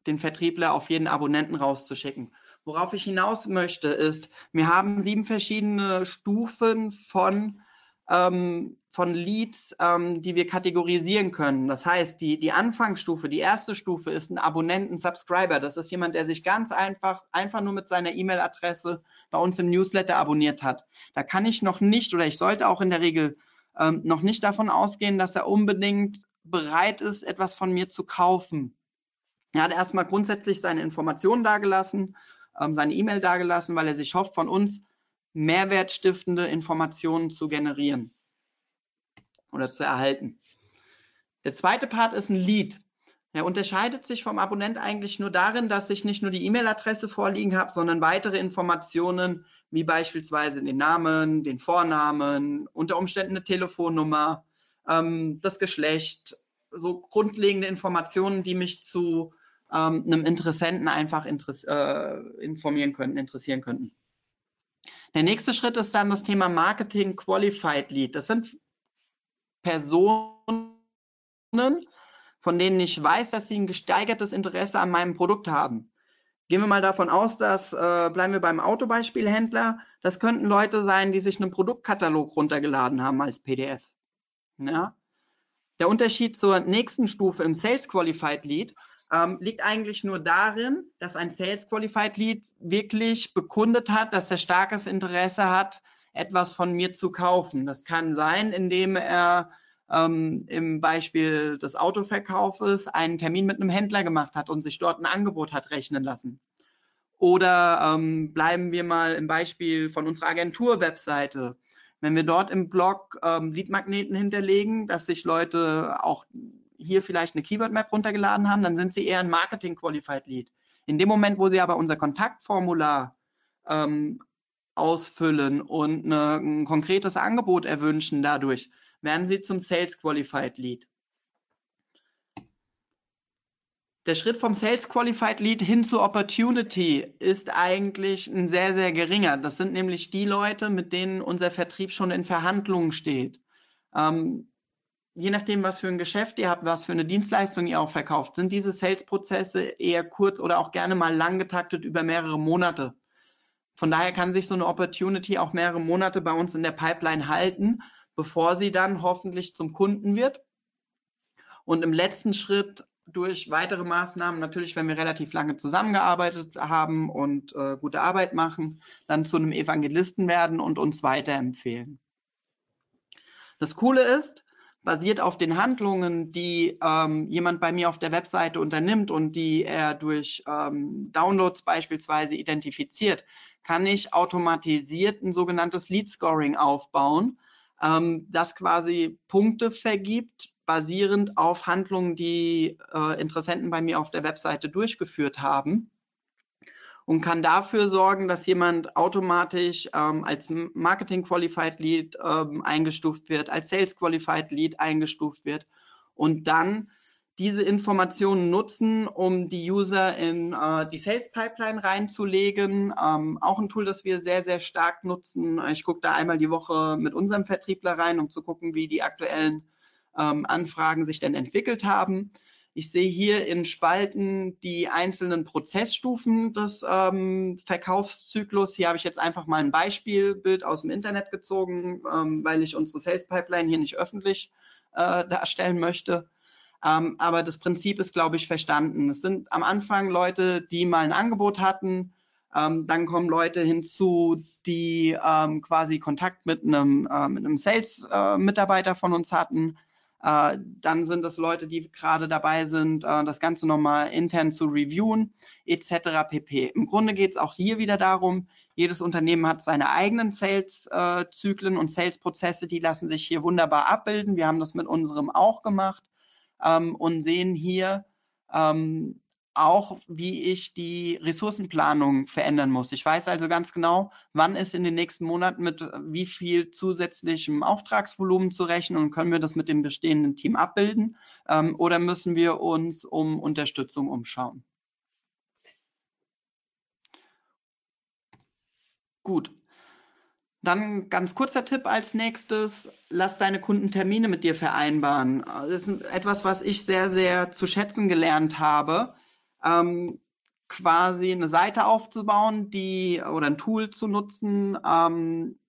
den Vertriebler auf jeden Abonnenten rauszuschicken. Worauf ich hinaus möchte, ist, wir haben sieben verschiedene Stufen von, ähm, von Leads, ähm, die wir kategorisieren können. Das heißt, die, die Anfangsstufe, die erste Stufe ist ein Abonnenten, Subscriber. Das ist jemand, der sich ganz einfach, einfach nur mit seiner E-Mail-Adresse bei uns im Newsletter abonniert hat. Da kann ich noch nicht oder ich sollte auch in der Regel ähm, noch nicht davon ausgehen, dass er unbedingt bereit ist, etwas von mir zu kaufen. Er hat erstmal grundsätzlich seine Informationen dargelassen, ähm, seine E-Mail dargelassen, weil er sich hofft, von uns mehrwertstiftende Informationen zu generieren oder zu erhalten. Der zweite Part ist ein Lead. Er unterscheidet sich vom Abonnent eigentlich nur darin, dass ich nicht nur die E-Mail-Adresse vorliegen habe, sondern weitere Informationen wie beispielsweise den Namen, den Vornamen, unter Umständen eine Telefonnummer, ähm, das Geschlecht, so grundlegende Informationen, die mich zu ähm, einem Interessenten einfach äh, informieren könnten, interessieren könnten. Der nächste Schritt ist dann das Thema Marketing Qualified Lead. Das sind Personen, von denen ich weiß, dass sie ein gesteigertes Interesse an meinem Produkt haben. Gehen wir mal davon aus, dass, äh, bleiben wir beim Autobeispielhändler, das könnten Leute sein, die sich einen Produktkatalog runtergeladen haben als PDF. Ja? Der Unterschied zur nächsten Stufe im Sales Qualified Lead ähm, liegt eigentlich nur darin, dass ein Sales Qualified Lead wirklich bekundet hat, dass er starkes Interesse hat, etwas von mir zu kaufen. Das kann sein, indem er ähm, im Beispiel des Autoverkaufes einen Termin mit einem Händler gemacht hat und sich dort ein Angebot hat rechnen lassen. Oder ähm, bleiben wir mal im Beispiel von unserer Agentur-Webseite. Wenn wir dort im Blog ähm, Leadmagneten hinterlegen, dass sich Leute auch hier vielleicht eine Keyword Map runtergeladen haben, dann sind sie eher ein Marketing Qualified Lead. In dem Moment, wo sie aber unser Kontaktformular ähm, ausfüllen und eine, ein konkretes Angebot erwünschen dadurch, werden sie zum Sales Qualified Lead. Der Schritt vom Sales Qualified Lead hin zu Opportunity ist eigentlich ein sehr, sehr geringer. Das sind nämlich die Leute, mit denen unser Vertrieb schon in Verhandlungen steht. Ähm, je nachdem, was für ein Geschäft ihr habt, was für eine Dienstleistung ihr auch verkauft, sind diese Sales-Prozesse eher kurz oder auch gerne mal lang getaktet über mehrere Monate. Von daher kann sich so eine Opportunity auch mehrere Monate bei uns in der Pipeline halten, bevor sie dann hoffentlich zum Kunden wird. Und im letzten Schritt durch weitere Maßnahmen, natürlich, wenn wir relativ lange zusammengearbeitet haben und äh, gute Arbeit machen, dann zu einem Evangelisten werden und uns weiterempfehlen. Das Coole ist, basiert auf den Handlungen, die ähm, jemand bei mir auf der Webseite unternimmt und die er durch ähm, Downloads beispielsweise identifiziert, kann ich automatisiert ein sogenanntes Lead Scoring aufbauen, ähm, das quasi Punkte vergibt, basierend auf Handlungen, die äh, Interessenten bei mir auf der Webseite durchgeführt haben und kann dafür sorgen, dass jemand automatisch ähm, als Marketing Qualified Lead ähm, eingestuft wird, als Sales Qualified Lead eingestuft wird und dann diese Informationen nutzen, um die User in äh, die Sales Pipeline reinzulegen. Ähm, auch ein Tool, das wir sehr, sehr stark nutzen. Ich gucke da einmal die Woche mit unserem Vertriebler rein, um zu gucken, wie die aktuellen ähm, Anfragen sich denn entwickelt haben. Ich sehe hier in Spalten die einzelnen Prozessstufen des ähm, Verkaufszyklus. Hier habe ich jetzt einfach mal ein Beispielbild aus dem Internet gezogen, ähm, weil ich unsere Sales Pipeline hier nicht öffentlich äh, darstellen möchte. Ähm, aber das Prinzip ist, glaube ich, verstanden. Es sind am Anfang Leute, die mal ein Angebot hatten. Ähm, dann kommen Leute hinzu, die ähm, quasi Kontakt mit einem, äh, einem Sales-Mitarbeiter äh, von uns hatten. Äh, dann sind es Leute, die gerade dabei sind, äh, das Ganze nochmal intern zu reviewen, etc. pp. Im Grunde geht es auch hier wieder darum, jedes Unternehmen hat seine eigenen Sales-Zyklen äh, und Sales-Prozesse, die lassen sich hier wunderbar abbilden. Wir haben das mit unserem auch gemacht ähm, und sehen hier, ähm, auch, wie ich die Ressourcenplanung verändern muss. Ich weiß also ganz genau, wann ist in den nächsten Monaten mit äh, wie viel zusätzlichem Auftragsvolumen zu rechnen und können wir das mit dem bestehenden Team abbilden ähm, oder müssen wir uns um Unterstützung umschauen. Gut. Dann ganz kurzer Tipp als nächstes, lass deine Kunden Termine mit dir vereinbaren. Das ist etwas, was ich sehr, sehr zu schätzen gelernt habe ähm, quasi eine Seite aufzubauen, die oder ein Tool zu nutzen, ähm,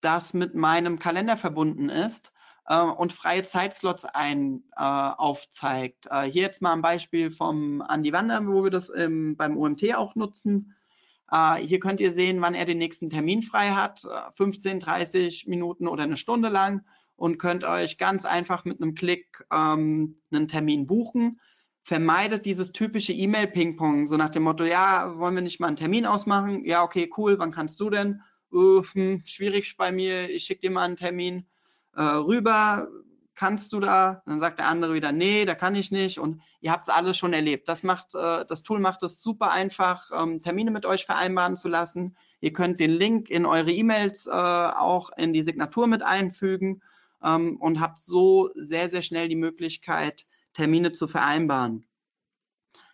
das mit meinem Kalender verbunden ist äh, und freie Zeitslots ein äh, aufzeigt. Äh, hier jetzt mal ein Beispiel vom Andy Wander, wo wir das im, beim OMT auch nutzen. Uh, hier könnt ihr sehen, wann er den nächsten Termin frei hat, 15, 30 Minuten oder eine Stunde lang und könnt euch ganz einfach mit einem Klick ähm, einen Termin buchen vermeidet dieses typische E-Mail-Ping-Pong, so nach dem Motto, ja, wollen wir nicht mal einen Termin ausmachen? Ja, okay, cool, wann kannst du denn? Uh, hm, schwierig bei mir, ich schicke dir mal einen Termin äh, rüber, kannst du da? Dann sagt der andere wieder, nee, da kann ich nicht und ihr habt es alles schon erlebt. Das macht, äh, das Tool macht es super einfach, ähm, Termine mit euch vereinbaren zu lassen. Ihr könnt den Link in eure E-Mails äh, auch in die Signatur mit einfügen ähm, und habt so sehr, sehr schnell die Möglichkeit, Termine zu vereinbaren.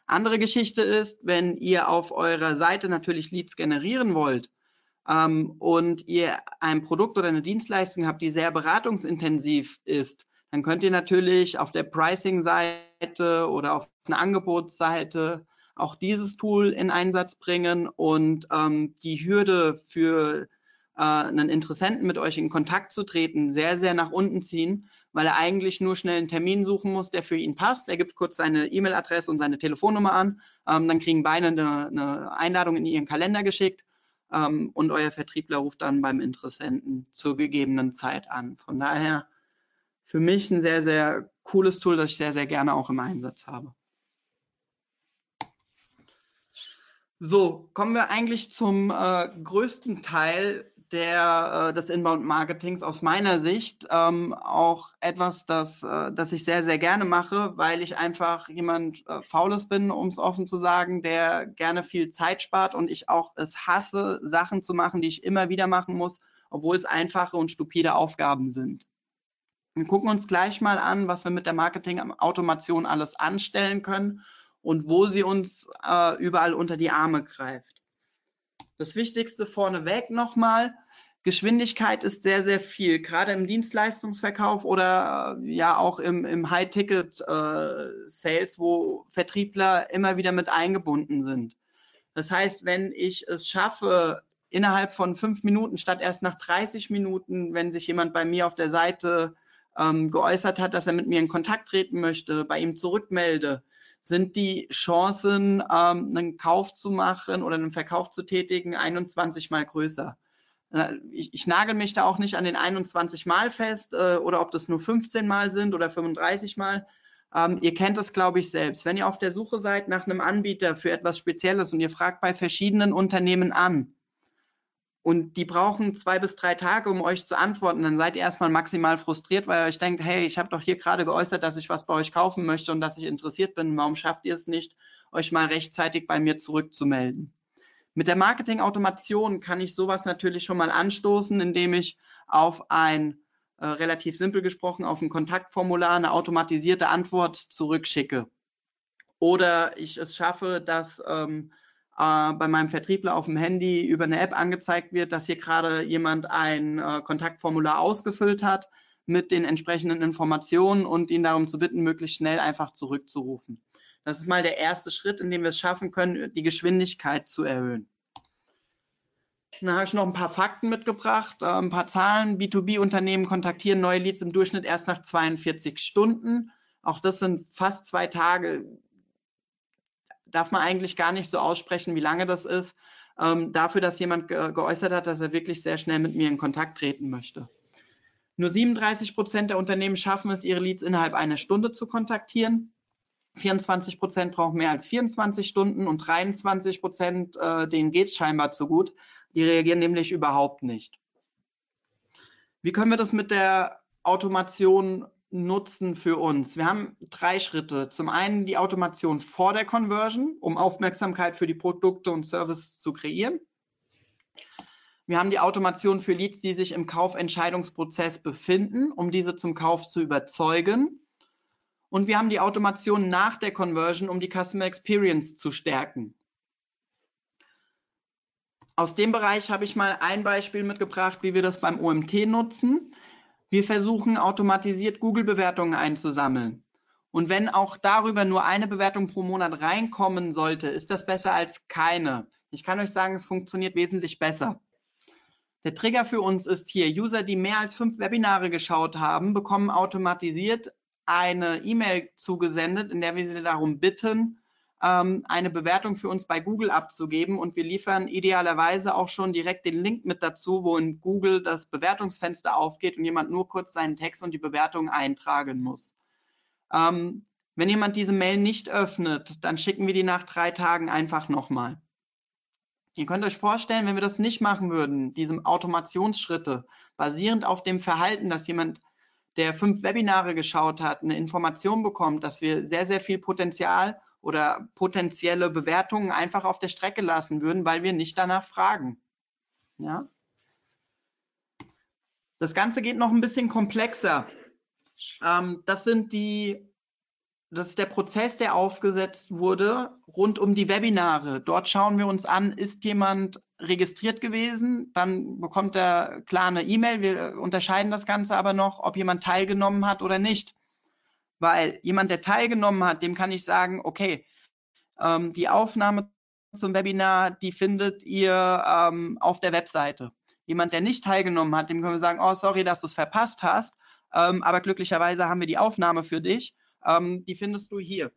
Andere Geschichte ist, wenn ihr auf eurer Seite natürlich Leads generieren wollt ähm, und ihr ein Produkt oder eine Dienstleistung habt, die sehr beratungsintensiv ist, dann könnt ihr natürlich auf der Pricing-Seite oder auf einer Angebotsseite auch dieses Tool in Einsatz bringen und ähm, die Hürde für äh, einen Interessenten mit euch in Kontakt zu treten sehr, sehr nach unten ziehen, weil er eigentlich nur schnell einen Termin suchen muss, der für ihn passt. Er gibt kurz seine E-Mail-Adresse und seine Telefonnummer an. Ähm, dann kriegen beide eine, eine, Einladung in ihren Kalender geschickt ähm, und euer Vertriebler ruft dann beim Interessenten zur gegebenen Zeit an. Von daher für mich ein sehr, sehr cooles Tool, das ich sehr, sehr gerne auch im Einsatz habe. So, kommen wir eigentlich zum äh, größten Teil der, äh, des Inbound-Marketings aus meiner Sicht ähm, auch etwas, das, äh, das ich sehr, sehr gerne mache, weil ich einfach jemand äh, Faules bin, um es offen zu sagen, der gerne viel Zeit spart und ich auch es hasse, Sachen zu machen, die ich immer wieder machen muss, obwohl es einfache und stupide Aufgaben sind. Wir gucken uns gleich mal an, was wir mit der Marketing-Automation alles anstellen können und wo sie uns äh, überall unter die Arme greift. Das Wichtigste vorneweg nochmal, Geschwindigkeit ist sehr, sehr viel, gerade im Dienstleistungsverkauf oder äh, ja auch im, im High-Ticket-Sales, äh, wo Vertriebler immer wieder mit eingebunden sind. Das heißt, wenn ich es schaffe, innerhalb von fünf Minuten statt erst nach 30 Minuten, wenn sich jemand bei mir auf der Seite ähm, geäußert hat, dass er mit mir in Kontakt treten möchte, bei ihm zurückmelde, sind die Chancen, ähm, einen Kauf zu machen oder einen Verkauf zu tätigen, 21 mal größer. Ich, ich nagel mich da auch nicht an den 21 Mal fest äh, oder ob das nur 15 Mal sind oder 35 Mal. Ähm, ihr kennt es, glaube ich, selbst. Wenn ihr auf der Suche seid nach einem Anbieter für etwas Spezielles und ihr fragt bei verschiedenen Unternehmen an, und die brauchen zwei bis drei Tage, um euch zu antworten, dann seid ihr erstmal maximal frustriert, weil ihr euch denkt, hey, ich habe doch hier gerade geäußert, dass ich was bei euch kaufen möchte und dass ich interessiert bin. Warum schafft ihr es nicht, euch mal rechtzeitig bei mir zurückzumelden? Mit der Marketing-Automation kann ich sowas natürlich schon mal anstoßen, indem ich auf ein äh, relativ simpel gesprochen, auf ein Kontaktformular eine automatisierte Antwort zurückschicke. Oder ich es schaffe, dass ähm, äh, bei meinem Vertriebler auf dem Handy über eine App angezeigt wird, dass hier gerade jemand ein äh, Kontaktformular ausgefüllt hat mit den entsprechenden Informationen und ihn darum zu bitten, möglichst schnell einfach zurückzurufen. Das ist mal der erste Schritt, in dem wir es schaffen können, die Geschwindigkeit zu erhöhen. Dann habe ich noch ein paar Fakten mitgebracht, äh, ein paar Zahlen. B2B-Unternehmen kontaktieren neue Leads im Durchschnitt erst nach 42 Stunden. Auch das sind fast zwei Tage. Darf man eigentlich gar nicht so aussprechen, wie lange das ist. Ähm, dafür, dass jemand ge geäußert hat, dass er wirklich sehr schnell mit mir in Kontakt treten möchte. Nur 37 Prozent der Unternehmen schaffen es, ihre Leads innerhalb einer Stunde zu kontaktieren. 24 Prozent brauchen mehr als 24 Stunden und 23 Prozent, äh, denen geht es scheinbar zu gut. Die reagieren nämlich überhaupt nicht. Wie können wir das mit der Automation nutzen für uns? Wir haben drei Schritte. Zum einen die Automation vor der Conversion, um Aufmerksamkeit für die Produkte und Services zu kreieren. Wir haben die Automation für Leads, die sich im Kaufentscheidungsprozess befinden, um diese zum Kauf zu überzeugen. Und wir haben die Automation nach der Conversion, um die Customer Experience zu stärken. Aus dem Bereich habe ich mal ein Beispiel mitgebracht, wie wir das beim OMT nutzen. Wir versuchen automatisiert Google-Bewertungen einzusammeln. Und wenn auch darüber nur eine Bewertung pro Monat reinkommen sollte, ist das besser als keine. Ich kann euch sagen, es funktioniert wesentlich besser. Der Trigger für uns ist hier, User, die mehr als fünf Webinare geschaut haben, bekommen automatisiert eine E-Mail zugesendet, in der wir sie darum bitten, eine Bewertung für uns bei Google abzugeben und wir liefern idealerweise auch schon direkt den Link mit dazu, wo in Google das Bewertungsfenster aufgeht und jemand nur kurz seinen Text und die Bewertung eintragen muss. Ähm, wenn jemand diese Mail nicht öffnet, dann schicken wir die nach drei Tagen einfach nochmal. Ihr könnt euch vorstellen, wenn wir das nicht machen würden, diese Automationsschritte, basierend auf dem Verhalten, dass jemand, der fünf Webinare geschaut hat, eine Information bekommt, dass wir sehr, sehr viel Potenzial oder potenzielle Bewertungen einfach auf der Strecke lassen würden, weil wir nicht danach fragen. Ja? Das Ganze geht noch ein bisschen komplexer. Ähm, das sind die, das ist der Prozess, der aufgesetzt wurde rund um die Webinare. Dort schauen wir uns an, ist jemand registriert gewesen, dann bekommt er klar eine E-Mail. Wir unterscheiden das Ganze aber noch, ob jemand teilgenommen hat oder nicht. Weil jemand, der teilgenommen hat, dem kann ich sagen, okay, ähm, die Aufnahme zum Webinar, die findet ihr ähm, auf der Webseite. Jemand, der nicht teilgenommen hat, dem können wir sagen, oh, sorry, dass du es verpasst hast, ähm, aber glücklicherweise haben wir die Aufnahme für dich. Ähm, die findest du hier.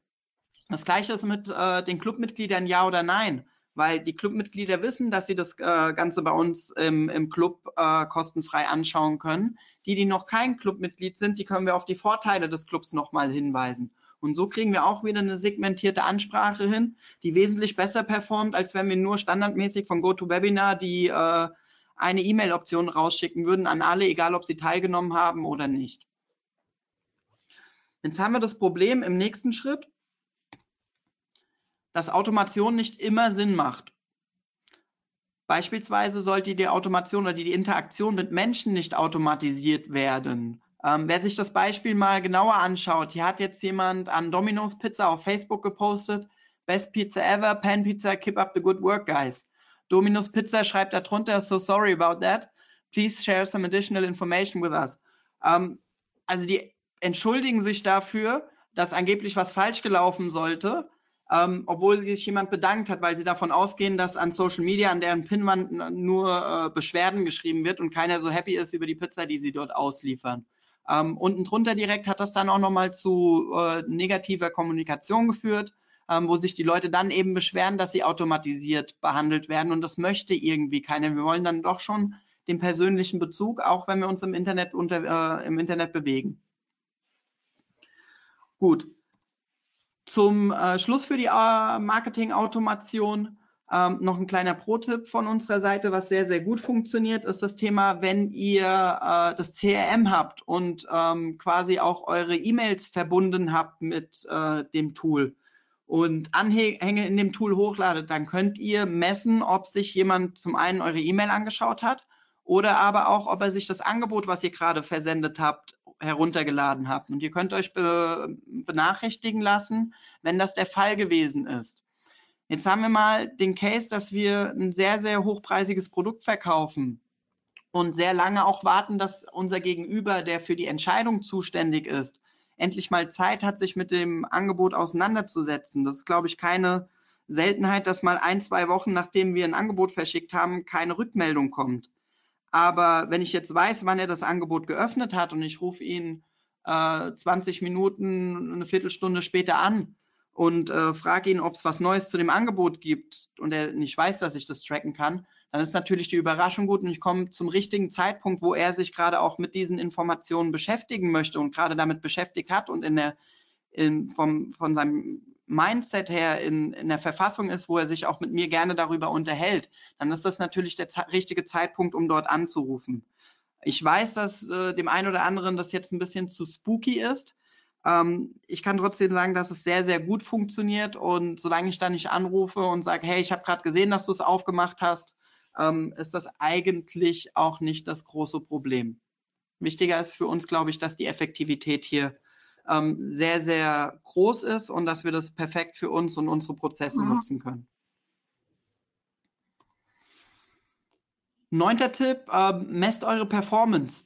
Das gleiche ist mit äh, den Clubmitgliedern, ja oder nein weil die Clubmitglieder wissen, dass sie das äh, Ganze bei uns im, im Club äh, kostenfrei anschauen können. Die, die noch kein Clubmitglied sind, die können wir auf die Vorteile des Clubs nochmal hinweisen. Und so kriegen wir auch wieder eine segmentierte Ansprache hin, die wesentlich besser performt, als wenn wir nur standardmäßig von GoToWebinar die äh, eine E-Mail-Option rausschicken würden an alle, egal ob sie teilgenommen haben oder nicht. Jetzt haben wir das Problem im nächsten Schritt, dass Automation nicht immer Sinn macht. Beispielsweise sollte die Automation oder die Interaktion mit Menschen nicht automatisiert werden. Ähm, wer sich das Beispiel mal genauer anschaut, hier hat jetzt jemand an Domino's Pizza auf Facebook gepostet, Best Pizza ever, Pan Pizza, keep up the good work, guys. Domino's Pizza schreibt darunter, so sorry about that. Please share some additional information with us. Ähm, also die entschuldigen sich dafür, dass angeblich was falsch gelaufen sollte ähm, obwohl sich jemand bedankt hat, weil sie davon ausgehen, dass an Social Media, an deren Pinwand nur äh, Beschwerden geschrieben wird und keiner so happy ist über die Pizza, die sie dort ausliefern. Ähm, unten drunter direkt hat das dann auch nochmal zu äh, negativer Kommunikation geführt, ähm, wo sich die Leute dann eben beschweren, dass sie automatisiert behandelt werden und das möchte irgendwie keiner. Wir wollen dann doch schon den persönlichen Bezug, auch wenn wir uns im Internet, unter, äh, im Internet bewegen. Gut, zum äh, Schluss für die äh, Marketing-Automation ähm, noch ein kleiner Pro-Tipp von unserer Seite, was sehr, sehr gut funktioniert, ist das Thema, wenn ihr äh, das CRM habt und ähm, quasi auch eure E-Mails verbunden habt mit äh, dem Tool und Anhänge in dem Tool hochladet, dann könnt ihr messen, ob sich jemand zum einen eure E-Mail angeschaut hat oder aber auch, ob er sich das Angebot, was ihr gerade versendet habt, heruntergeladen habt. Und ihr könnt euch be benachrichtigen lassen, wenn das der Fall gewesen ist. Jetzt haben wir mal den Case, dass wir ein sehr, sehr hochpreisiges Produkt verkaufen und sehr lange auch warten, dass unser Gegenüber, der für die Entscheidung zuständig ist, endlich mal Zeit hat, sich mit dem Angebot auseinanderzusetzen. Das ist, glaube ich, keine Seltenheit, dass mal ein, zwei Wochen, nachdem wir ein Angebot verschickt haben, keine Rückmeldung kommt. Aber wenn ich jetzt weiß, wann er das Angebot geöffnet hat und ich rufe ihn äh, 20 Minuten, eine Viertelstunde später an und äh, frage ihn, ob es was Neues zu dem Angebot gibt und er nicht weiß, dass ich das tracken kann, dann ist natürlich die Überraschung gut und ich komme zum richtigen Zeitpunkt, wo er sich gerade auch mit diesen Informationen beschäftigen möchte und gerade damit beschäftigt hat und in der, in, vom, von seinem Mindset her in, in der Verfassung ist, wo er sich auch mit mir gerne darüber unterhält, dann ist das natürlich der richtige Zeitpunkt, um dort anzurufen. Ich weiß, dass äh, dem einen oder anderen das jetzt ein bisschen zu spooky ist. Ähm, ich kann trotzdem sagen, dass es sehr, sehr gut funktioniert und solange ich da nicht anrufe und sage, hey, ich habe gerade gesehen, dass du es aufgemacht hast, ähm, ist das eigentlich auch nicht das große Problem. Wichtiger ist für uns, glaube ich, dass die Effektivität hier ähm, sehr, sehr groß ist und dass wir das perfekt für uns und unsere Prozesse mhm. nutzen können. Neunter Tipp, äh, messt eure Performance.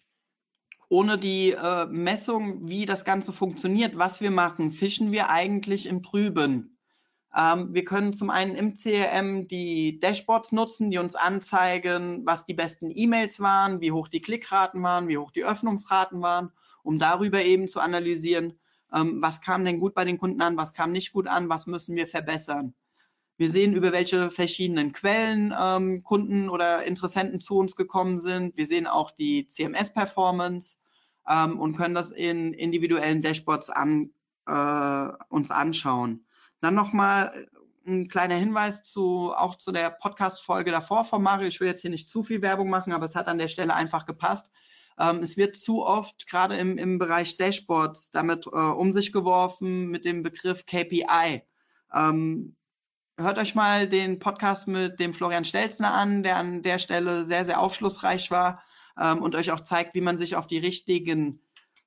Ohne die äh, Messung, wie das Ganze funktioniert, was wir machen, fischen wir eigentlich im Trüben. Ähm, wir können zum einen im CRM die Dashboards nutzen, die uns anzeigen, was die besten E-Mails waren, wie hoch die Klickraten waren, wie hoch die Öffnungsraten waren um darüber eben zu analysieren, ähm, was kam denn gut bei den Kunden an, was kam nicht gut an, was müssen wir verbessern. Wir sehen, über welche verschiedenen Quellen ähm, Kunden oder Interessenten zu uns gekommen sind. Wir sehen auch die CMS-Performance ähm, und können das in individuellen Dashboards an, äh, uns anschauen. Dann nochmal ein kleiner Hinweis zu, auch zu der Podcast-Folge davor von Mario. Ich will jetzt hier nicht zu viel Werbung machen, aber es hat an der Stelle einfach gepasst. Ähm, es wird zu oft gerade im, im Bereich Dashboards damit äh, um sich geworfen mit dem Begriff KPI. Ähm, hört euch mal den Podcast mit dem Florian Stelzner an, der an der Stelle sehr, sehr aufschlussreich war ähm, und euch auch zeigt, wie man sich auf die richtigen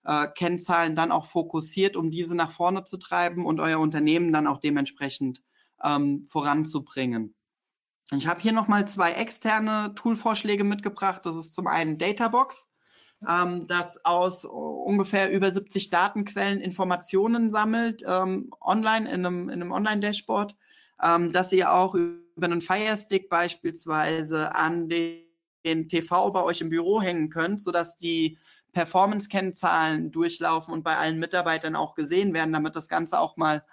äh, Kennzahlen dann auch fokussiert, um diese nach vorne zu treiben und euer Unternehmen dann auch dementsprechend ähm, voranzubringen. Ich habe hier nochmal zwei externe Toolvorschläge mitgebracht. Das ist zum einen Databox ähm, das aus ungefähr über 70 Datenquellen Informationen sammelt, ähm, online in einem, in einem Online-Dashboard, ähm, dass ihr auch über einen Firestick beispielsweise an den, den TV bei euch im Büro hängen könnt, sodass die Performance-Kennzahlen durchlaufen und bei allen Mitarbeitern auch gesehen werden, damit das Ganze auch mal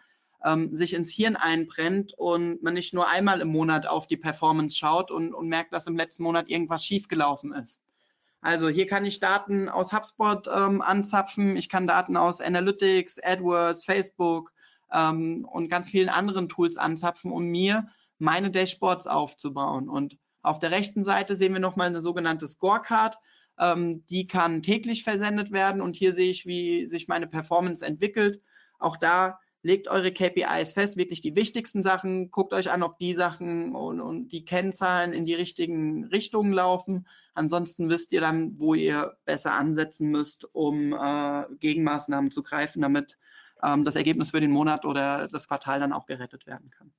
ähm, sich ins Hirn einbrennt und man nicht nur einmal im Monat auf die Performance schaut und, und merkt, dass im letzten Monat irgendwas schiefgelaufen ist. Also hier kann ich Daten aus HubSpot ähm, anzapfen, ich kann Daten aus Analytics, AdWords, Facebook ähm, und ganz vielen anderen Tools anzapfen, um mir meine Dashboards aufzubauen. Und auf der rechten Seite sehen wir nochmal eine sogenannte Scorecard. Ähm, die kann täglich versendet werden und hier sehe ich, wie sich meine Performance entwickelt. Auch da legt eure KPIs fest, wirklich die wichtigsten Sachen, guckt euch an, ob die Sachen und, und, die Kennzahlen in die richtigen Richtungen laufen. Ansonsten wisst ihr dann, wo ihr besser ansetzen müsst, um äh, Gegenmaßnahmen zu greifen, damit ähm, das Ergebnis für den Monat oder das Quartal dann auch gerettet werden kann.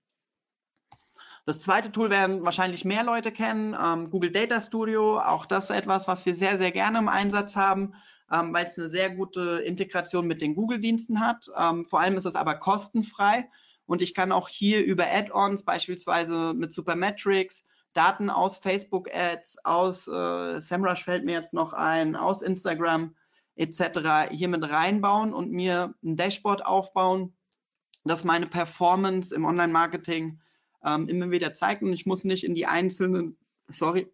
Das zweite Tool werden wahrscheinlich mehr Leute kennen, ähm, Google Data Studio. Auch das ist etwas, was wir sehr, sehr gerne im Einsatz haben ähm, weil es eine sehr gute Integration mit den Google-Diensten hat. Ähm, vor allem ist es aber kostenfrei und ich kann auch hier über Add-ons, beispielsweise mit Supermetrics, Daten aus Facebook-Ads, aus äh, SEMrush fällt mir jetzt noch ein, aus Instagram etc. hier mit reinbauen und mir ein Dashboard aufbauen, das meine Performance im Online-Marketing ähm, immer wieder zeigt und ich muss nicht in die einzelnen, sorry,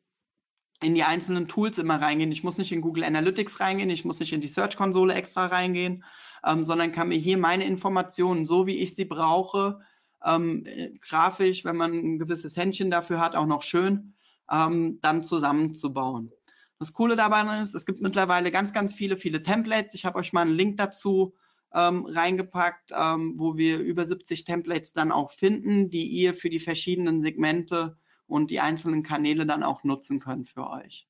in die einzelnen Tools immer reingehen. Ich muss nicht in Google Analytics reingehen, ich muss nicht in die Search-Konsole extra reingehen, ähm, sondern kann mir hier meine Informationen, so wie ich sie brauche, ähm, grafisch, wenn man ein gewisses Händchen dafür hat, auch noch schön, ähm, dann zusammenzubauen. Das Coole dabei ist, es gibt mittlerweile ganz, ganz viele, viele Templates. Ich habe euch mal einen Link dazu ähm, reingepackt, ähm, wo wir über 70 Templates dann auch finden, die ihr für die verschiedenen Segmente und die einzelnen Kanäle dann auch nutzen können für euch.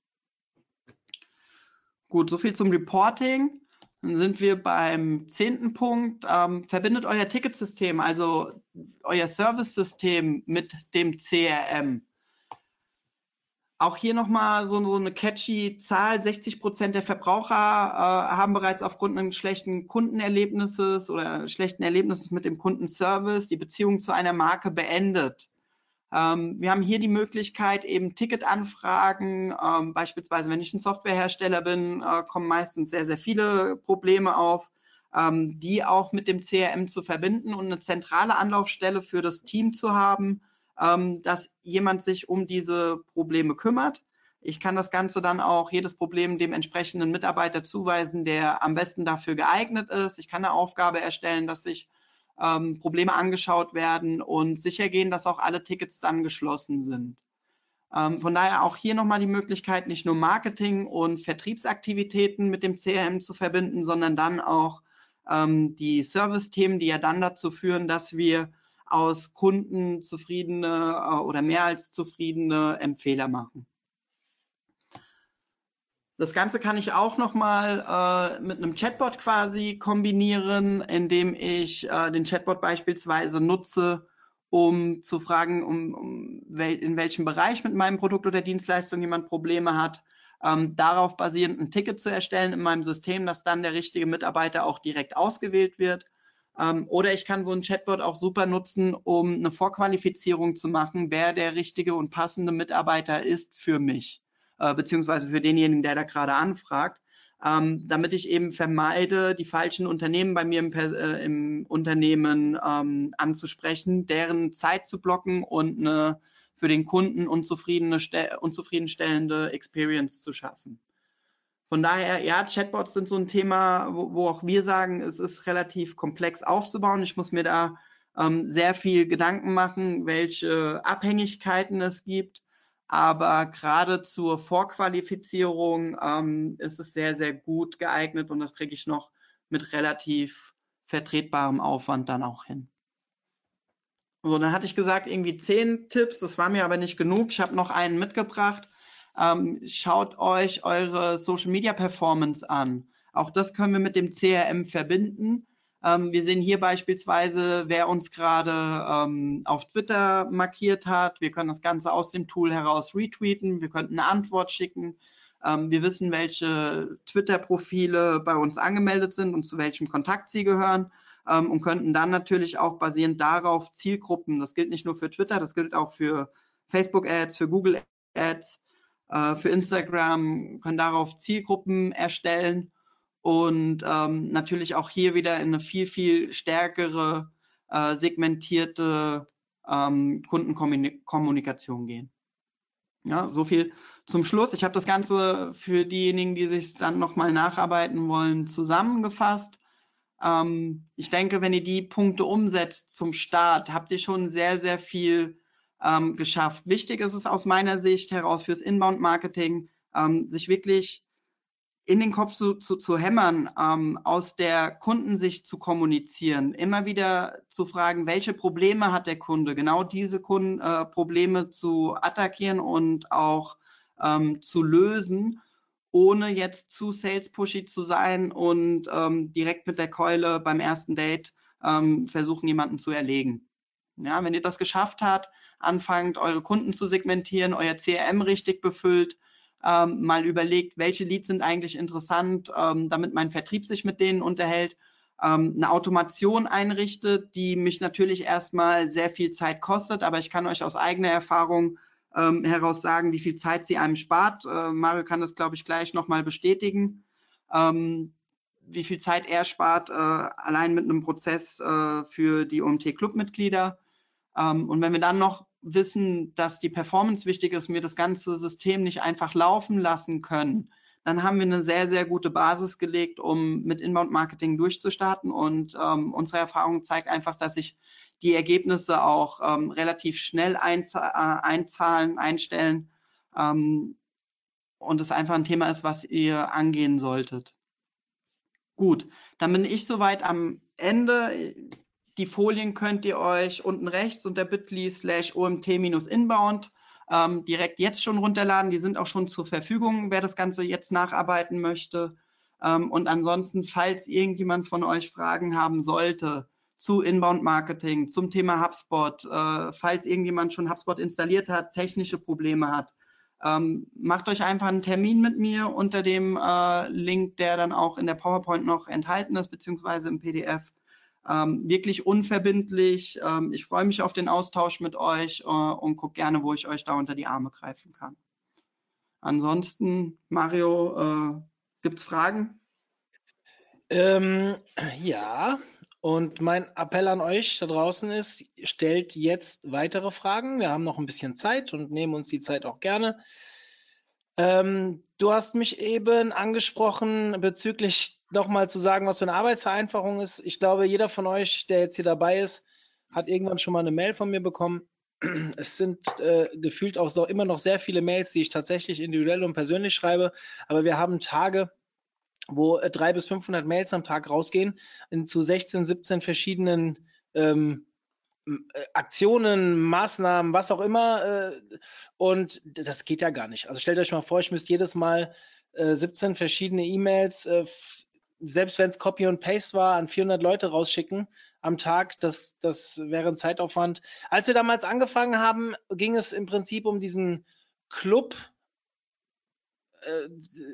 Gut, so viel zum Reporting. Dann sind wir beim zehnten Punkt. Ähm, verbindet euer Ticketsystem, also euer Service-System mit dem CRM. Auch hier nochmal so, so eine catchy Zahl. 60 Prozent der Verbraucher äh, haben bereits aufgrund eines schlechten Kundenerlebnisses oder schlechten Erlebnisses mit dem Kundenservice die Beziehung zu einer Marke beendet. Ähm, wir haben hier die Möglichkeit, eben Ticketanfragen, ähm, beispielsweise wenn ich ein Softwarehersteller bin, äh, kommen meistens sehr, sehr viele Probleme auf, ähm, die auch mit dem CRM zu verbinden und eine zentrale Anlaufstelle für das Team zu haben, ähm, dass jemand sich um diese Probleme kümmert. Ich kann das Ganze dann auch jedes Problem dem entsprechenden Mitarbeiter zuweisen, der am besten dafür geeignet ist. Ich kann eine Aufgabe erstellen, dass sich ähm, Probleme angeschaut werden und sicher gehen, dass auch alle Tickets dann geschlossen sind. Ähm, von daher auch hier nochmal die Möglichkeit, nicht nur Marketing und Vertriebsaktivitäten mit dem CRM zu verbinden, sondern dann auch ähm, die Service-Themen, die ja dann dazu führen, dass wir aus Kunden zufriedene äh, oder mehr als zufriedene Empfehler machen. Das Ganze kann ich auch nochmal äh, mit einem Chatbot quasi kombinieren, indem ich äh, den Chatbot beispielsweise nutze, um zu fragen, um, um wel in welchem Bereich mit meinem Produkt oder Dienstleistung jemand Probleme hat, ähm, darauf basierend ein Ticket zu erstellen in meinem System, dass dann der richtige Mitarbeiter auch direkt ausgewählt wird. Ähm, oder ich kann so ein Chatbot auch super nutzen, um eine Vorqualifizierung zu machen, wer der richtige und passende Mitarbeiter ist für mich äh, beziehungsweise für denjenigen, der da gerade anfragt, ähm, damit ich eben vermeide, die falschen Unternehmen bei mir im, äh, im Unternehmen ähm, anzusprechen, deren Zeit zu blocken und eine für den Kunden unzufriedene, unzufriedenstellende Experience zu schaffen. Von daher, ja, Chatbots sind so ein Thema, wo, wo auch wir sagen, es ist relativ komplex aufzubauen. Ich muss mir da ähm, sehr viel Gedanken machen, welche Abhängigkeiten es gibt aber gerade zur Vorqualifizierung ähm, ist es sehr, sehr gut geeignet und das kriege ich noch mit relativ vertretbarem Aufwand dann auch hin. So, dann hatte ich gesagt, irgendwie zehn Tipps, das war mir aber nicht genug. Ich habe noch einen mitgebracht. Ähm, schaut euch eure Social Media Performance an. Auch das können wir mit dem CRM verbinden. Ähm, wir sehen hier beispielsweise, wer uns gerade ähm, auf Twitter markiert hat. Wir können das Ganze aus dem Tool heraus retweeten. Wir könnten eine Antwort schicken. Ähm, wir wissen, welche Twitter-Profile bei uns angemeldet sind und zu welchem Kontakt sie gehören ähm, und könnten dann natürlich auch basierend darauf Zielgruppen, das gilt nicht nur für Twitter, das gilt auch für Facebook-Ads, für Google-Ads, äh, für Instagram, können darauf Zielgruppen erstellen und ähm, natürlich auch hier wieder in eine viel, viel stärkere äh, segmentierte ähm, Kundenkommunikation gehen. Ja, so viel zum Schluss. Ich habe das Ganze für diejenigen, die sich dann nochmal nacharbeiten wollen, zusammengefasst. Ähm, ich denke, wenn ihr die Punkte umsetzt zum Start, habt ihr schon sehr, sehr viel ähm, geschafft. Wichtig ist es aus meiner Sicht heraus fürs Inbound-Marketing, ähm, sich wirklich in den Kopf zu, zu, zu hämmern, ähm, aus der Kundensicht zu kommunizieren, immer wieder zu fragen, welche Probleme hat der Kunde, genau diese Kunden, äh, Probleme zu attackieren und auch ähm, zu lösen, ohne jetzt zu sales-pushy zu sein und ähm, direkt mit der Keule beim ersten Date ähm, versuchen, jemanden zu erlegen. Ja, wenn ihr das geschafft habt, anfangt, eure Kunden zu segmentieren, euer CRM richtig befüllt, ähm, mal überlegt, welche Leads sind eigentlich interessant, ähm, damit mein Vertrieb sich mit denen unterhält, ähm, eine Automation einrichtet, die mich natürlich erstmal sehr viel Zeit kostet, aber ich kann euch aus eigener Erfahrung ähm, heraus sagen, wie viel Zeit sie einem spart. Äh, Mario kann das, glaube ich, gleich nochmal bestätigen. Ähm, wie viel Zeit er spart, äh, allein mit einem Prozess äh, für die OMT-Clubmitglieder. Ähm, und wenn wir dann noch wissen, dass die Performance wichtig ist und wir das ganze System nicht einfach laufen lassen können, dann haben wir eine sehr, sehr gute Basis gelegt, um mit Inbound-Marketing durchzustarten. Und ähm, unsere Erfahrung zeigt einfach, dass sich die Ergebnisse auch ähm, relativ schnell einza äh, einzahlen, einstellen ähm, und es einfach ein Thema ist, was ihr angehen solltet. Gut, dann bin ich soweit am Ende. Die Folien könnt ihr euch unten rechts unter bit.ly slash omt-inbound ähm, direkt jetzt schon runterladen. Die sind auch schon zur Verfügung, wer das Ganze jetzt nacharbeiten möchte. Ähm, und ansonsten, falls irgendjemand von euch Fragen haben sollte zu Inbound Marketing, zum Thema HubSpot, äh, falls irgendjemand schon HubSpot installiert hat, technische Probleme hat, ähm, macht euch einfach einen Termin mit mir unter dem äh, Link, der dann auch in der PowerPoint noch enthalten ist, beziehungsweise im PDF. Ähm, wirklich unverbindlich. Ähm, ich freue mich auf den Austausch mit euch äh, und gucke gerne, wo ich euch da unter die Arme greifen kann. Ansonsten, Mario, äh, gibt es Fragen? Ähm, ja, und mein Appell an euch da draußen ist, stellt jetzt weitere Fragen. Wir haben noch ein bisschen Zeit und nehmen uns die Zeit auch gerne. Ähm, du hast mich eben angesprochen bezüglich nochmal zu sagen, was für eine Arbeitsvereinfachung ist. Ich glaube, jeder von euch, der jetzt hier dabei ist, hat irgendwann schon mal eine Mail von mir bekommen. (clears throat) Es sind äh, gefühlt auch so immer noch sehr viele Mails, die ich tatsächlich individuell und persönlich schreibe. Aber wir haben Tage, wo äh, drei bis 500 Mails am Tag rausgehen in, zu 16, 17 verschiedenen ähm, äh, Aktionen, Maßnahmen, was auch immer. Äh, und das geht ja gar nicht. Also stellt euch mal vor, ich müsste jedes Mal äh, 17 verschiedene E-Mails, äh, selbst wenn es Copy und Paste war, an 400 Leute rausschicken am Tag. Das, das wäre ein Zeitaufwand. Als wir damals angefangen haben, ging es im Prinzip um diesen Club, äh,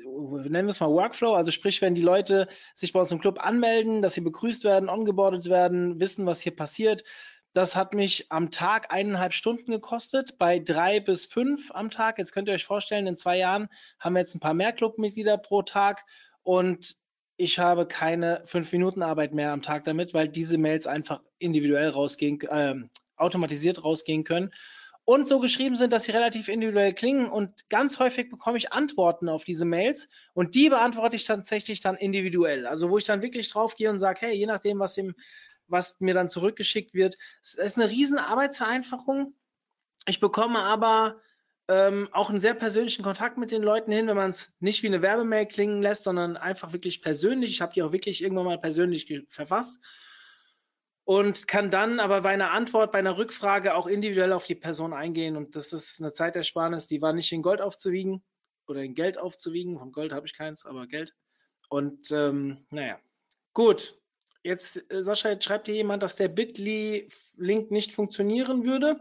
nennen wir es mal Workflow, also sprich, wenn die Leute sich bei uns im Club anmelden, dass sie begrüßt werden, ongeboardet werden, wissen, was hier passiert. Das hat mich am Tag eineinhalb Stunden gekostet, bei drei bis fünf am Tag. Jetzt könnt ihr euch vorstellen, in zwei Jahren haben wir jetzt ein paar mehr Clubmitglieder pro Tag und ich habe keine fünf Minuten Arbeit mehr am Tag damit, weil diese Mails einfach individuell rausgehen, äh, automatisiert rausgehen können und so geschrieben sind, dass sie relativ individuell klingen. Und ganz häufig bekomme ich Antworten auf diese Mails und die beantworte ich tatsächlich dann individuell. Also wo ich dann wirklich drauf gehe und sage, hey, je nachdem, was, ihm, was mir dann zurückgeschickt wird, es ist eine riesen Arbeitsvereinfachung. Ich bekomme aber ähm, auch einen sehr persönlichen Kontakt mit den Leuten hin, wenn man es nicht wie eine Werbemail klingen lässt, sondern einfach wirklich persönlich. Ich habe die auch wirklich irgendwann mal persönlich verfasst und kann dann aber bei einer Antwort, bei einer Rückfrage auch individuell auf die Person eingehen. Und das ist eine Zeitersparnis, die war nicht in Gold aufzuwiegen oder in Geld aufzuwiegen. Von Gold habe ich keins, aber Geld. Und ähm, naja, gut. Jetzt, äh, Sascha, jetzt schreibt hier jemand, dass der Bitly-Link nicht funktionieren würde.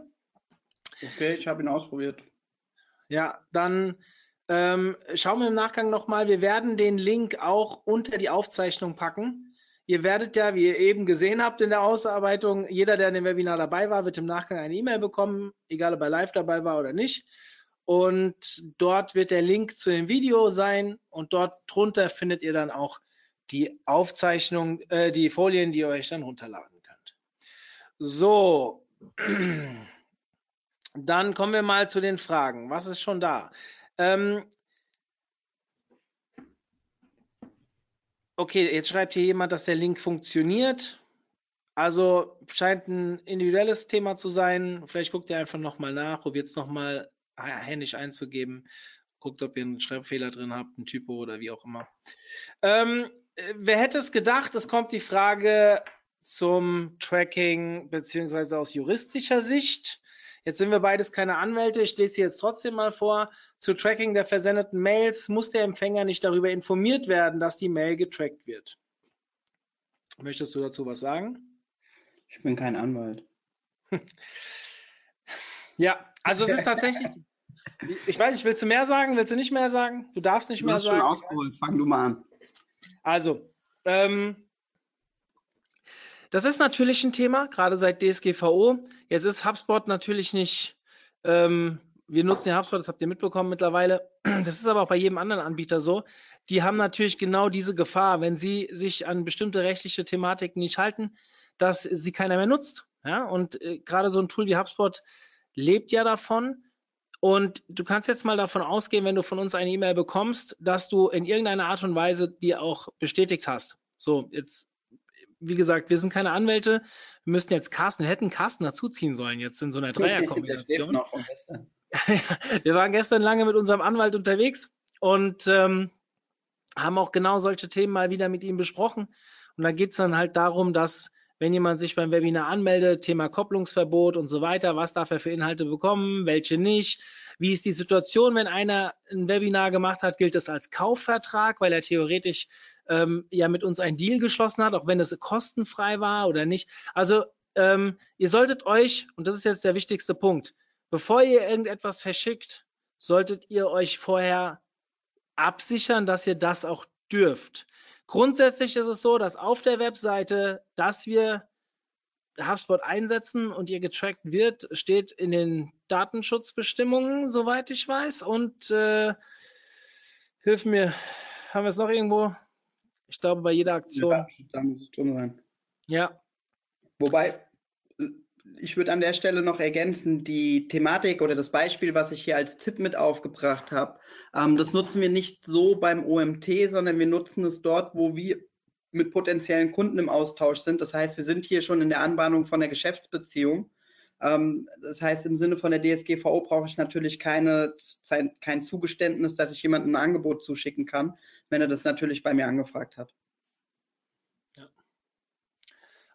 Okay, ich habe ihn ausprobiert. Ja, dann ähm, schauen wir im Nachgang nochmal. Wir werden den Link auch unter die Aufzeichnung packen. Ihr werdet ja, wie ihr eben gesehen habt in der Ausarbeitung, jeder, der in dem Webinar dabei war, wird im Nachgang eine E-Mail bekommen, egal ob er live dabei war oder nicht. Und dort wird der Link zu dem Video sein und dort drunter findet ihr dann auch die Aufzeichnung, äh, die Folien, die ihr euch dann runterladen könnt. So, dann kommen wir mal zu den Fragen. Was ist schon da? Ähm, Okay, jetzt schreibt hier jemand, dass der Link funktioniert. Also scheint ein individuelles Thema zu sein. Vielleicht guckt ihr einfach nochmal nach, probiert es nochmal händisch einzugeben. Guckt, ob ihr einen Schreibfehler drin habt, einen Typo oder wie auch immer. Ähm, wer hätte es gedacht, es kommt die Frage zum Tracking beziehungsweise aus juristischer Sicht. Jetzt sind wir beides keine Anwälte. Ich lese sie jetzt trotzdem mal vor. Zu Tracking der versendeten Mails muss der Empfänger nicht darüber informiert werden, dass die Mail getrackt wird. Möchtest du dazu was sagen? Ich bin kein Anwalt. (laughs) ja, also es ist tatsächlich. Ich weiß nicht, willst du mehr sagen? Willst du nicht mehr sagen? Du darfst nicht du mehr hast sagen. Schon ausgeholt. Fang du mal an. Also, ähm, das ist natürlich ein Thema, gerade seit DSGVO. Jetzt ist HubSpot natürlich nicht, ähm, wir nutzen ja HubSpot, das habt ihr mitbekommen mittlerweile. Das ist aber auch bei jedem anderen Anbieter so. Die haben natürlich genau diese Gefahr, wenn sie sich an bestimmte rechtliche Thematiken nicht halten, dass sie keiner mehr nutzt. Ja? Und äh, gerade so ein Tool wie HubSpot lebt ja davon. Und du kannst jetzt mal davon ausgehen, wenn du von uns eine E-Mail bekommst, dass du in irgendeiner Art und Weise die auch bestätigt hast. So, jetzt wie gesagt, wir sind keine Anwälte. Wir müssten jetzt Carsten, wir hätten Carsten dazuziehen sollen jetzt in so einer (laughs) Dreierkombination. (laughs) wir waren gestern lange mit unserem Anwalt unterwegs und ähm, haben auch genau solche Themen mal wieder mit ihm besprochen. Und da geht es dann halt darum, dass wenn jemand sich beim Webinar anmeldet, Thema Kopplungsverbot und so weiter, was darf er für Inhalte bekommen, welche nicht, Wie ist die Situation, wenn einer ein Webinar gemacht hat? Gilt das als Kaufvertrag, weil er theoretisch ähm, ja mit uns einen Deal geschlossen hat, auch wenn es kostenfrei war oder nicht? Also ähm, ihr solltet euch, und das ist jetzt der wichtigste Punkt, bevor ihr irgendetwas verschickt, solltet ihr euch vorher absichern, dass ihr das auch dürft. Grundsätzlich ist es so, dass auf der Webseite, dass wir HubSpot einsetzen und ihr getrackt wird, steht in den Datenschutzbestimmungen, soweit ich weiß. Und äh, hilf mir, haben wir es noch irgendwo? Ich glaube, bei jeder Aktion. Ja, da muss es drin sein. Ja. Wobei, ich würde an der Stelle noch ergänzen, die Thematik oder das Beispiel, was ich hier als Tipp mit aufgebracht habe, ähm, das nutzen wir nicht so beim OMT, sondern wir nutzen es dort, wo wir mit potenziellen Kunden im Austausch sind. Das heißt, wir sind hier schon in der Anbahnung von der Geschäftsbeziehung. Ähm, das heißt, im Sinne von der DSGVO brauche ich natürlich keine, kein Zugeständnis, dass ich jemandem ein Angebot zuschicken kann, wenn er das natürlich bei mir angefragt hat.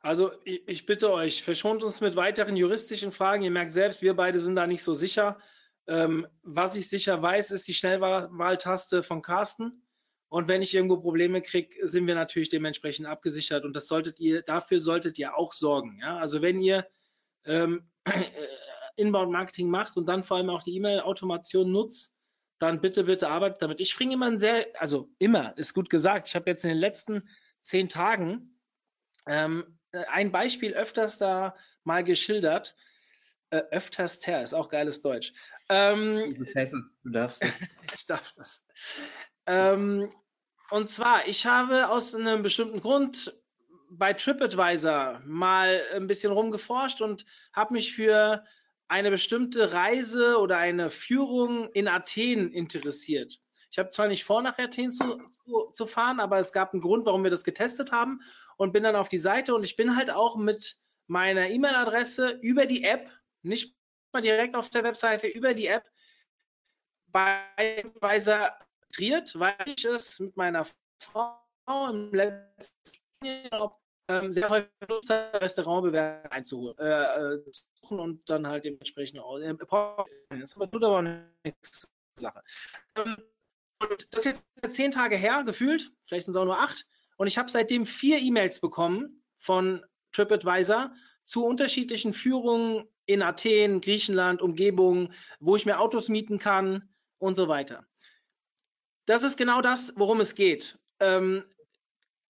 Also ich bitte euch, verschont uns mit weiteren juristischen Fragen. Ihr merkt selbst, wir beide sind da nicht so sicher. Ähm, was ich sicher weiß, ist die Schnellwahltaste von Carsten. Und wenn ich irgendwo Probleme kriege, sind wir natürlich dementsprechend abgesichert. Und das solltet ihr, dafür solltet ihr auch sorgen. Ja? Also wenn ihr ähm, (clears throat) Inbound Marketing macht und dann vor allem auch die E-Mail-Automation nutzt, dann bitte, bitte arbeitet damit. Ich bringe immer ein sehr, also immer, ist gut gesagt. Ich habe jetzt in den letzten zehn Tagen ähm, äh, ein Beispiel öfters da mal geschildert. Äh, öfters ter, ist auch geiles Deutsch. Ähm, das heißt, du darfst das. (laughs) ich darf das. Ähm, und zwar, ich habe aus einem bestimmten Grund bei TripAdvisor mal ein bisschen rumgeforscht und habe mich für eine bestimmte Reise oder eine Führung in Athen interessiert. Ich habe zwar nicht vor, nach Athen zu, zu, zu, fahren, aber es gab einen Grund, warum wir das getestet haben und bin dann auf die Seite und ich bin halt auch mit meiner E-Mail-Adresse über die App, nicht mal direkt auf der Webseite, über die App bei Weiser registriert, weil ich es mit meiner Frau im letzten Jahr ähm, sehr häufig Restaurantbewerber einzuholen äh, äh und dann halt dementsprechend auch, äh, das tut aber nichts Sache. Ähm, und das ist jetzt zehn Tage her, gefühlt, vielleicht sind es auch nur acht. Und ich habe seitdem vier E-Mails bekommen von TripAdvisor zu unterschiedlichen Führungen in Athen, Griechenland, Umgebung, wo ich mir Autos mieten kann und so weiter. Das ist genau das, worum es geht. Ähm,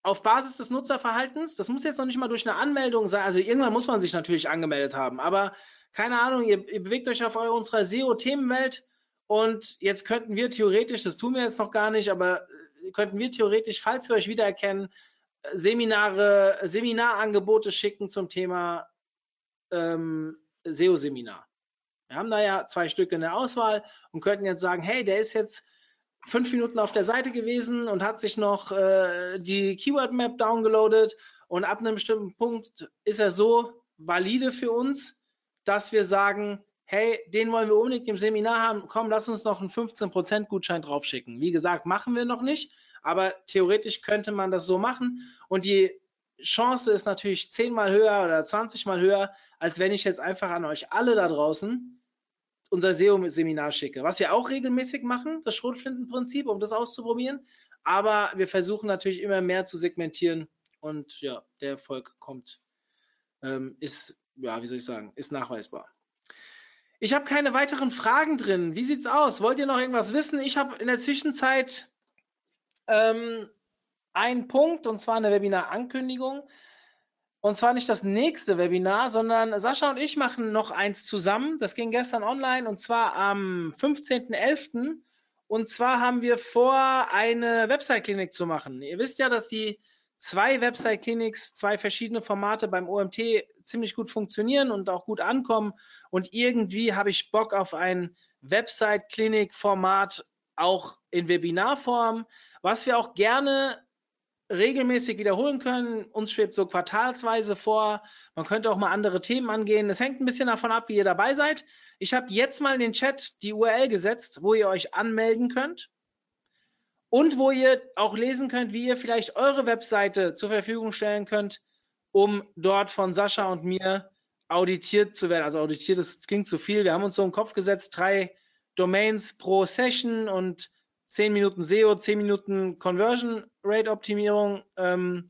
auf Basis des Nutzerverhaltens, das muss jetzt noch nicht mal durch eine Anmeldung sein, also irgendwann muss man sich natürlich angemeldet haben, aber keine Ahnung, ihr, ihr bewegt euch auf unserer SEO-Themenwelt und jetzt könnten wir theoretisch, das tun wir jetzt noch gar nicht, aber äh, könnten wir theoretisch, falls wir euch wiedererkennen, äh, Seminare, Seminarangebote schicken zum Thema ähm, SEO-Seminar. Wir haben da ja zwei Stück in der Auswahl und könnten jetzt sagen, hey, der ist jetzt fünf Minuten auf der Seite gewesen und hat sich noch äh, die Keyword Map downgeloadet. Und ab einem bestimmten Punkt ist er so valide für uns, dass wir sagen, hey, den wollen wir unbedingt im Seminar haben, komm, lass uns noch einen 15% Gutschein draufschicken. Wie gesagt, machen wir noch nicht, aber theoretisch könnte man das so machen. Und die Chance ist natürlich zehnmal höher oder 20 mal höher, als wenn ich jetzt einfach an euch alle da draußen unser SEO-Seminar schicke. Was wir auch regelmäßig machen, das Schrotflintenprinzip, um das auszuprobieren. Aber wir versuchen natürlich immer mehr zu segmentieren und ja, der Erfolg kommt, ähm, ist, ja, wie soll ich sagen, ist nachweisbar. Ich habe keine weiteren Fragen drin. Wie sieht's aus? Wollt ihr noch irgendwas wissen? Ich habe in der Zwischenzeit ähm, einen Punkt und zwar eine Webinar-Ankündigung. Und zwar nicht das nächste Webinar, sondern Sascha und ich machen noch eins zusammen. Das ging gestern online und zwar am 15.11. Und zwar haben wir vor, eine Website-Klinik zu machen. Ihr wisst ja, dass die zwei Website-Clinics, zwei verschiedene Formate beim OMT ziemlich gut funktionieren und auch gut ankommen. Und irgendwie habe ich Bock auf ein Website-Clinic-Format auch in Webinarform, was wir auch gerne regelmäßig wiederholen können. Uns schwebt so quartalsweise vor. Man könnte auch mal andere Themen angehen. Es hängt ein bisschen davon ab, wie ihr dabei seid. Ich habe jetzt mal in den Chat die URL gesetzt, wo ihr euch anmelden könnt und wo ihr auch lesen könnt, wie ihr vielleicht eure Webseite zur Verfügung stellen könnt, um dort von Sascha und mir auditiert zu werden. Also auditiert, das klingt zu viel. Wir haben uns so im Kopf gesetzt, drei Domains pro Session und 10 Minuten SEO, 10 Minuten Conversion Rate Optimierung. Ähm,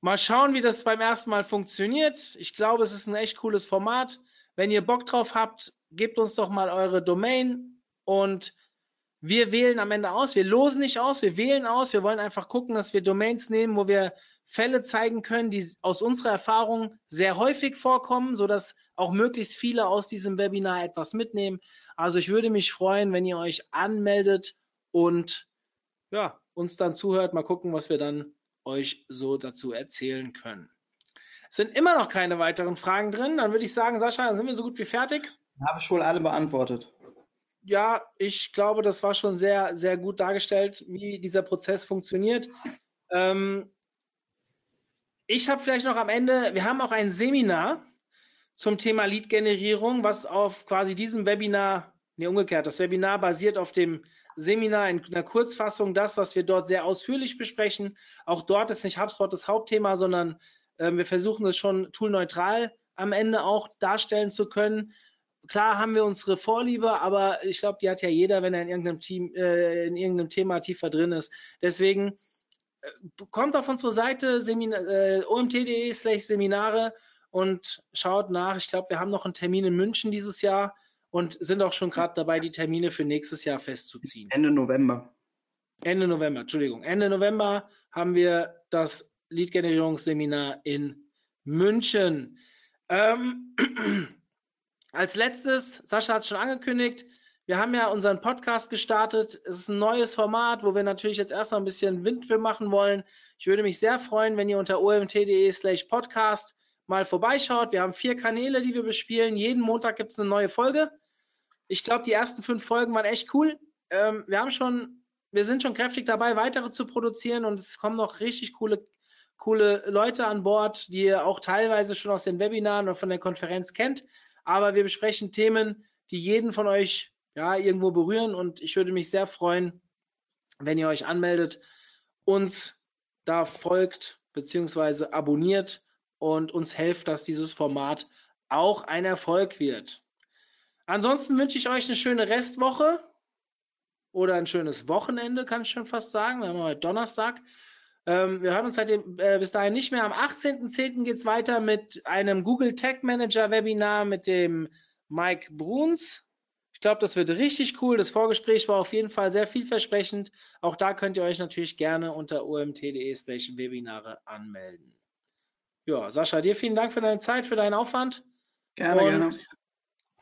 mal schauen, wie das beim ersten Mal funktioniert. Ich glaube, es ist ein echt cooles Format. Wenn ihr Bock drauf habt, gebt uns doch mal eure Domain und wir wählen am Ende aus. Wir losen nicht aus, wir wählen aus. Wir wollen einfach gucken, dass wir Domains nehmen, wo wir Fälle zeigen können, die aus unserer Erfahrung sehr häufig vorkommen, sodass auch möglichst viele aus diesem Webinar etwas mitnehmen. Also ich würde mich freuen, wenn ihr euch anmeldet und ja, uns dann zuhört. Mal gucken, was wir dann euch so dazu erzählen können. Es sind immer noch keine weiteren Fragen drin. Dann würde ich sagen, Sascha, dann sind wir so gut wie fertig. Habe ich wohl alle beantwortet. Ja, ich glaube, das war schon sehr, sehr gut dargestellt, wie dieser Prozess funktioniert. Ähm, ich habe vielleicht noch am Ende, wir haben auch ein Seminar zum Thema Lead-Generierung, was auf quasi diesem Webinar, nee, umgekehrt, das Webinar basiert auf dem Seminar in einer Kurzfassung, das, was wir dort sehr ausführlich besprechen. Auch dort ist nicht HubSpot das Hauptthema, sondern äh, wir versuchen es schon toolneutral am Ende auch darstellen zu können. Klar haben wir unsere Vorliebe, aber ich glaube, die hat ja jeder, wenn er in irgendeinem Team, äh, in irgendeinem Thema tiefer drin ist. Deswegen äh, kommt auf unsere Seite äh, omt.de slash Seminare und schaut nach. Ich glaube, wir haben noch einen Termin in München dieses Jahr und sind auch schon gerade dabei, die Termine für nächstes Jahr festzuziehen. Ende November. Ende November, Entschuldigung. Ende November haben wir das Lead-Generierungsseminar in München. Ähm, (clears throat) als letztes, Sascha hat es schon angekündigt, wir haben ja unseren Podcast gestartet. Es ist ein neues Format, wo wir natürlich jetzt erstmal ein bisschen Wind für machen wollen. Ich würde mich sehr freuen, wenn ihr unter omt.de slash podcast mal vorbeischaut. Wir haben vier Kanäle, die wir bespielen. Jeden Montag gibt es eine neue Folge. Ich glaube, die ersten fünf Folgen waren echt cool. Ähm, wir haben schon, wir sind schon kräftig dabei, weitere zu produzieren und es kommen noch richtig coole, coole Leute an Bord, die ihr auch teilweise schon aus den Webinaren oder von der Konferenz kennt. Aber wir besprechen Themen, die jeden von euch ja irgendwo berühren und ich würde mich sehr freuen, wenn ihr euch anmeldet, uns da folgt beziehungsweise abonniert und uns helft, dass dieses Format auch ein Erfolg wird. Ansonsten wünsche ich euch eine schöne Restwoche oder ein schönes Wochenende, kann ich schon fast sagen. Wir haben heute Donnerstag. Ähm, wir hören uns seitdem, äh, bis dahin nicht mehr. Am 18.10. geht es weiter mit einem Google Tag Manager Webinar mit dem Mike Bruns. Ich glaube, das wird richtig cool. Das Vorgespräch war auf jeden Fall sehr vielversprechend. Auch da könnt ihr euch natürlich gerne unter omt.de slash Webinare anmelden. Ja, Sascha, dir vielen Dank für deine Zeit, für deinen Aufwand. Gerne, Und gerne.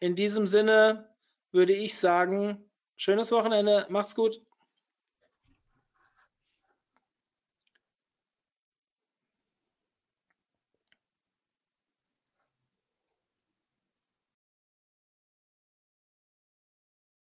In diesem Sinne würde ich sagen, schönes Wochenende, macht's gut.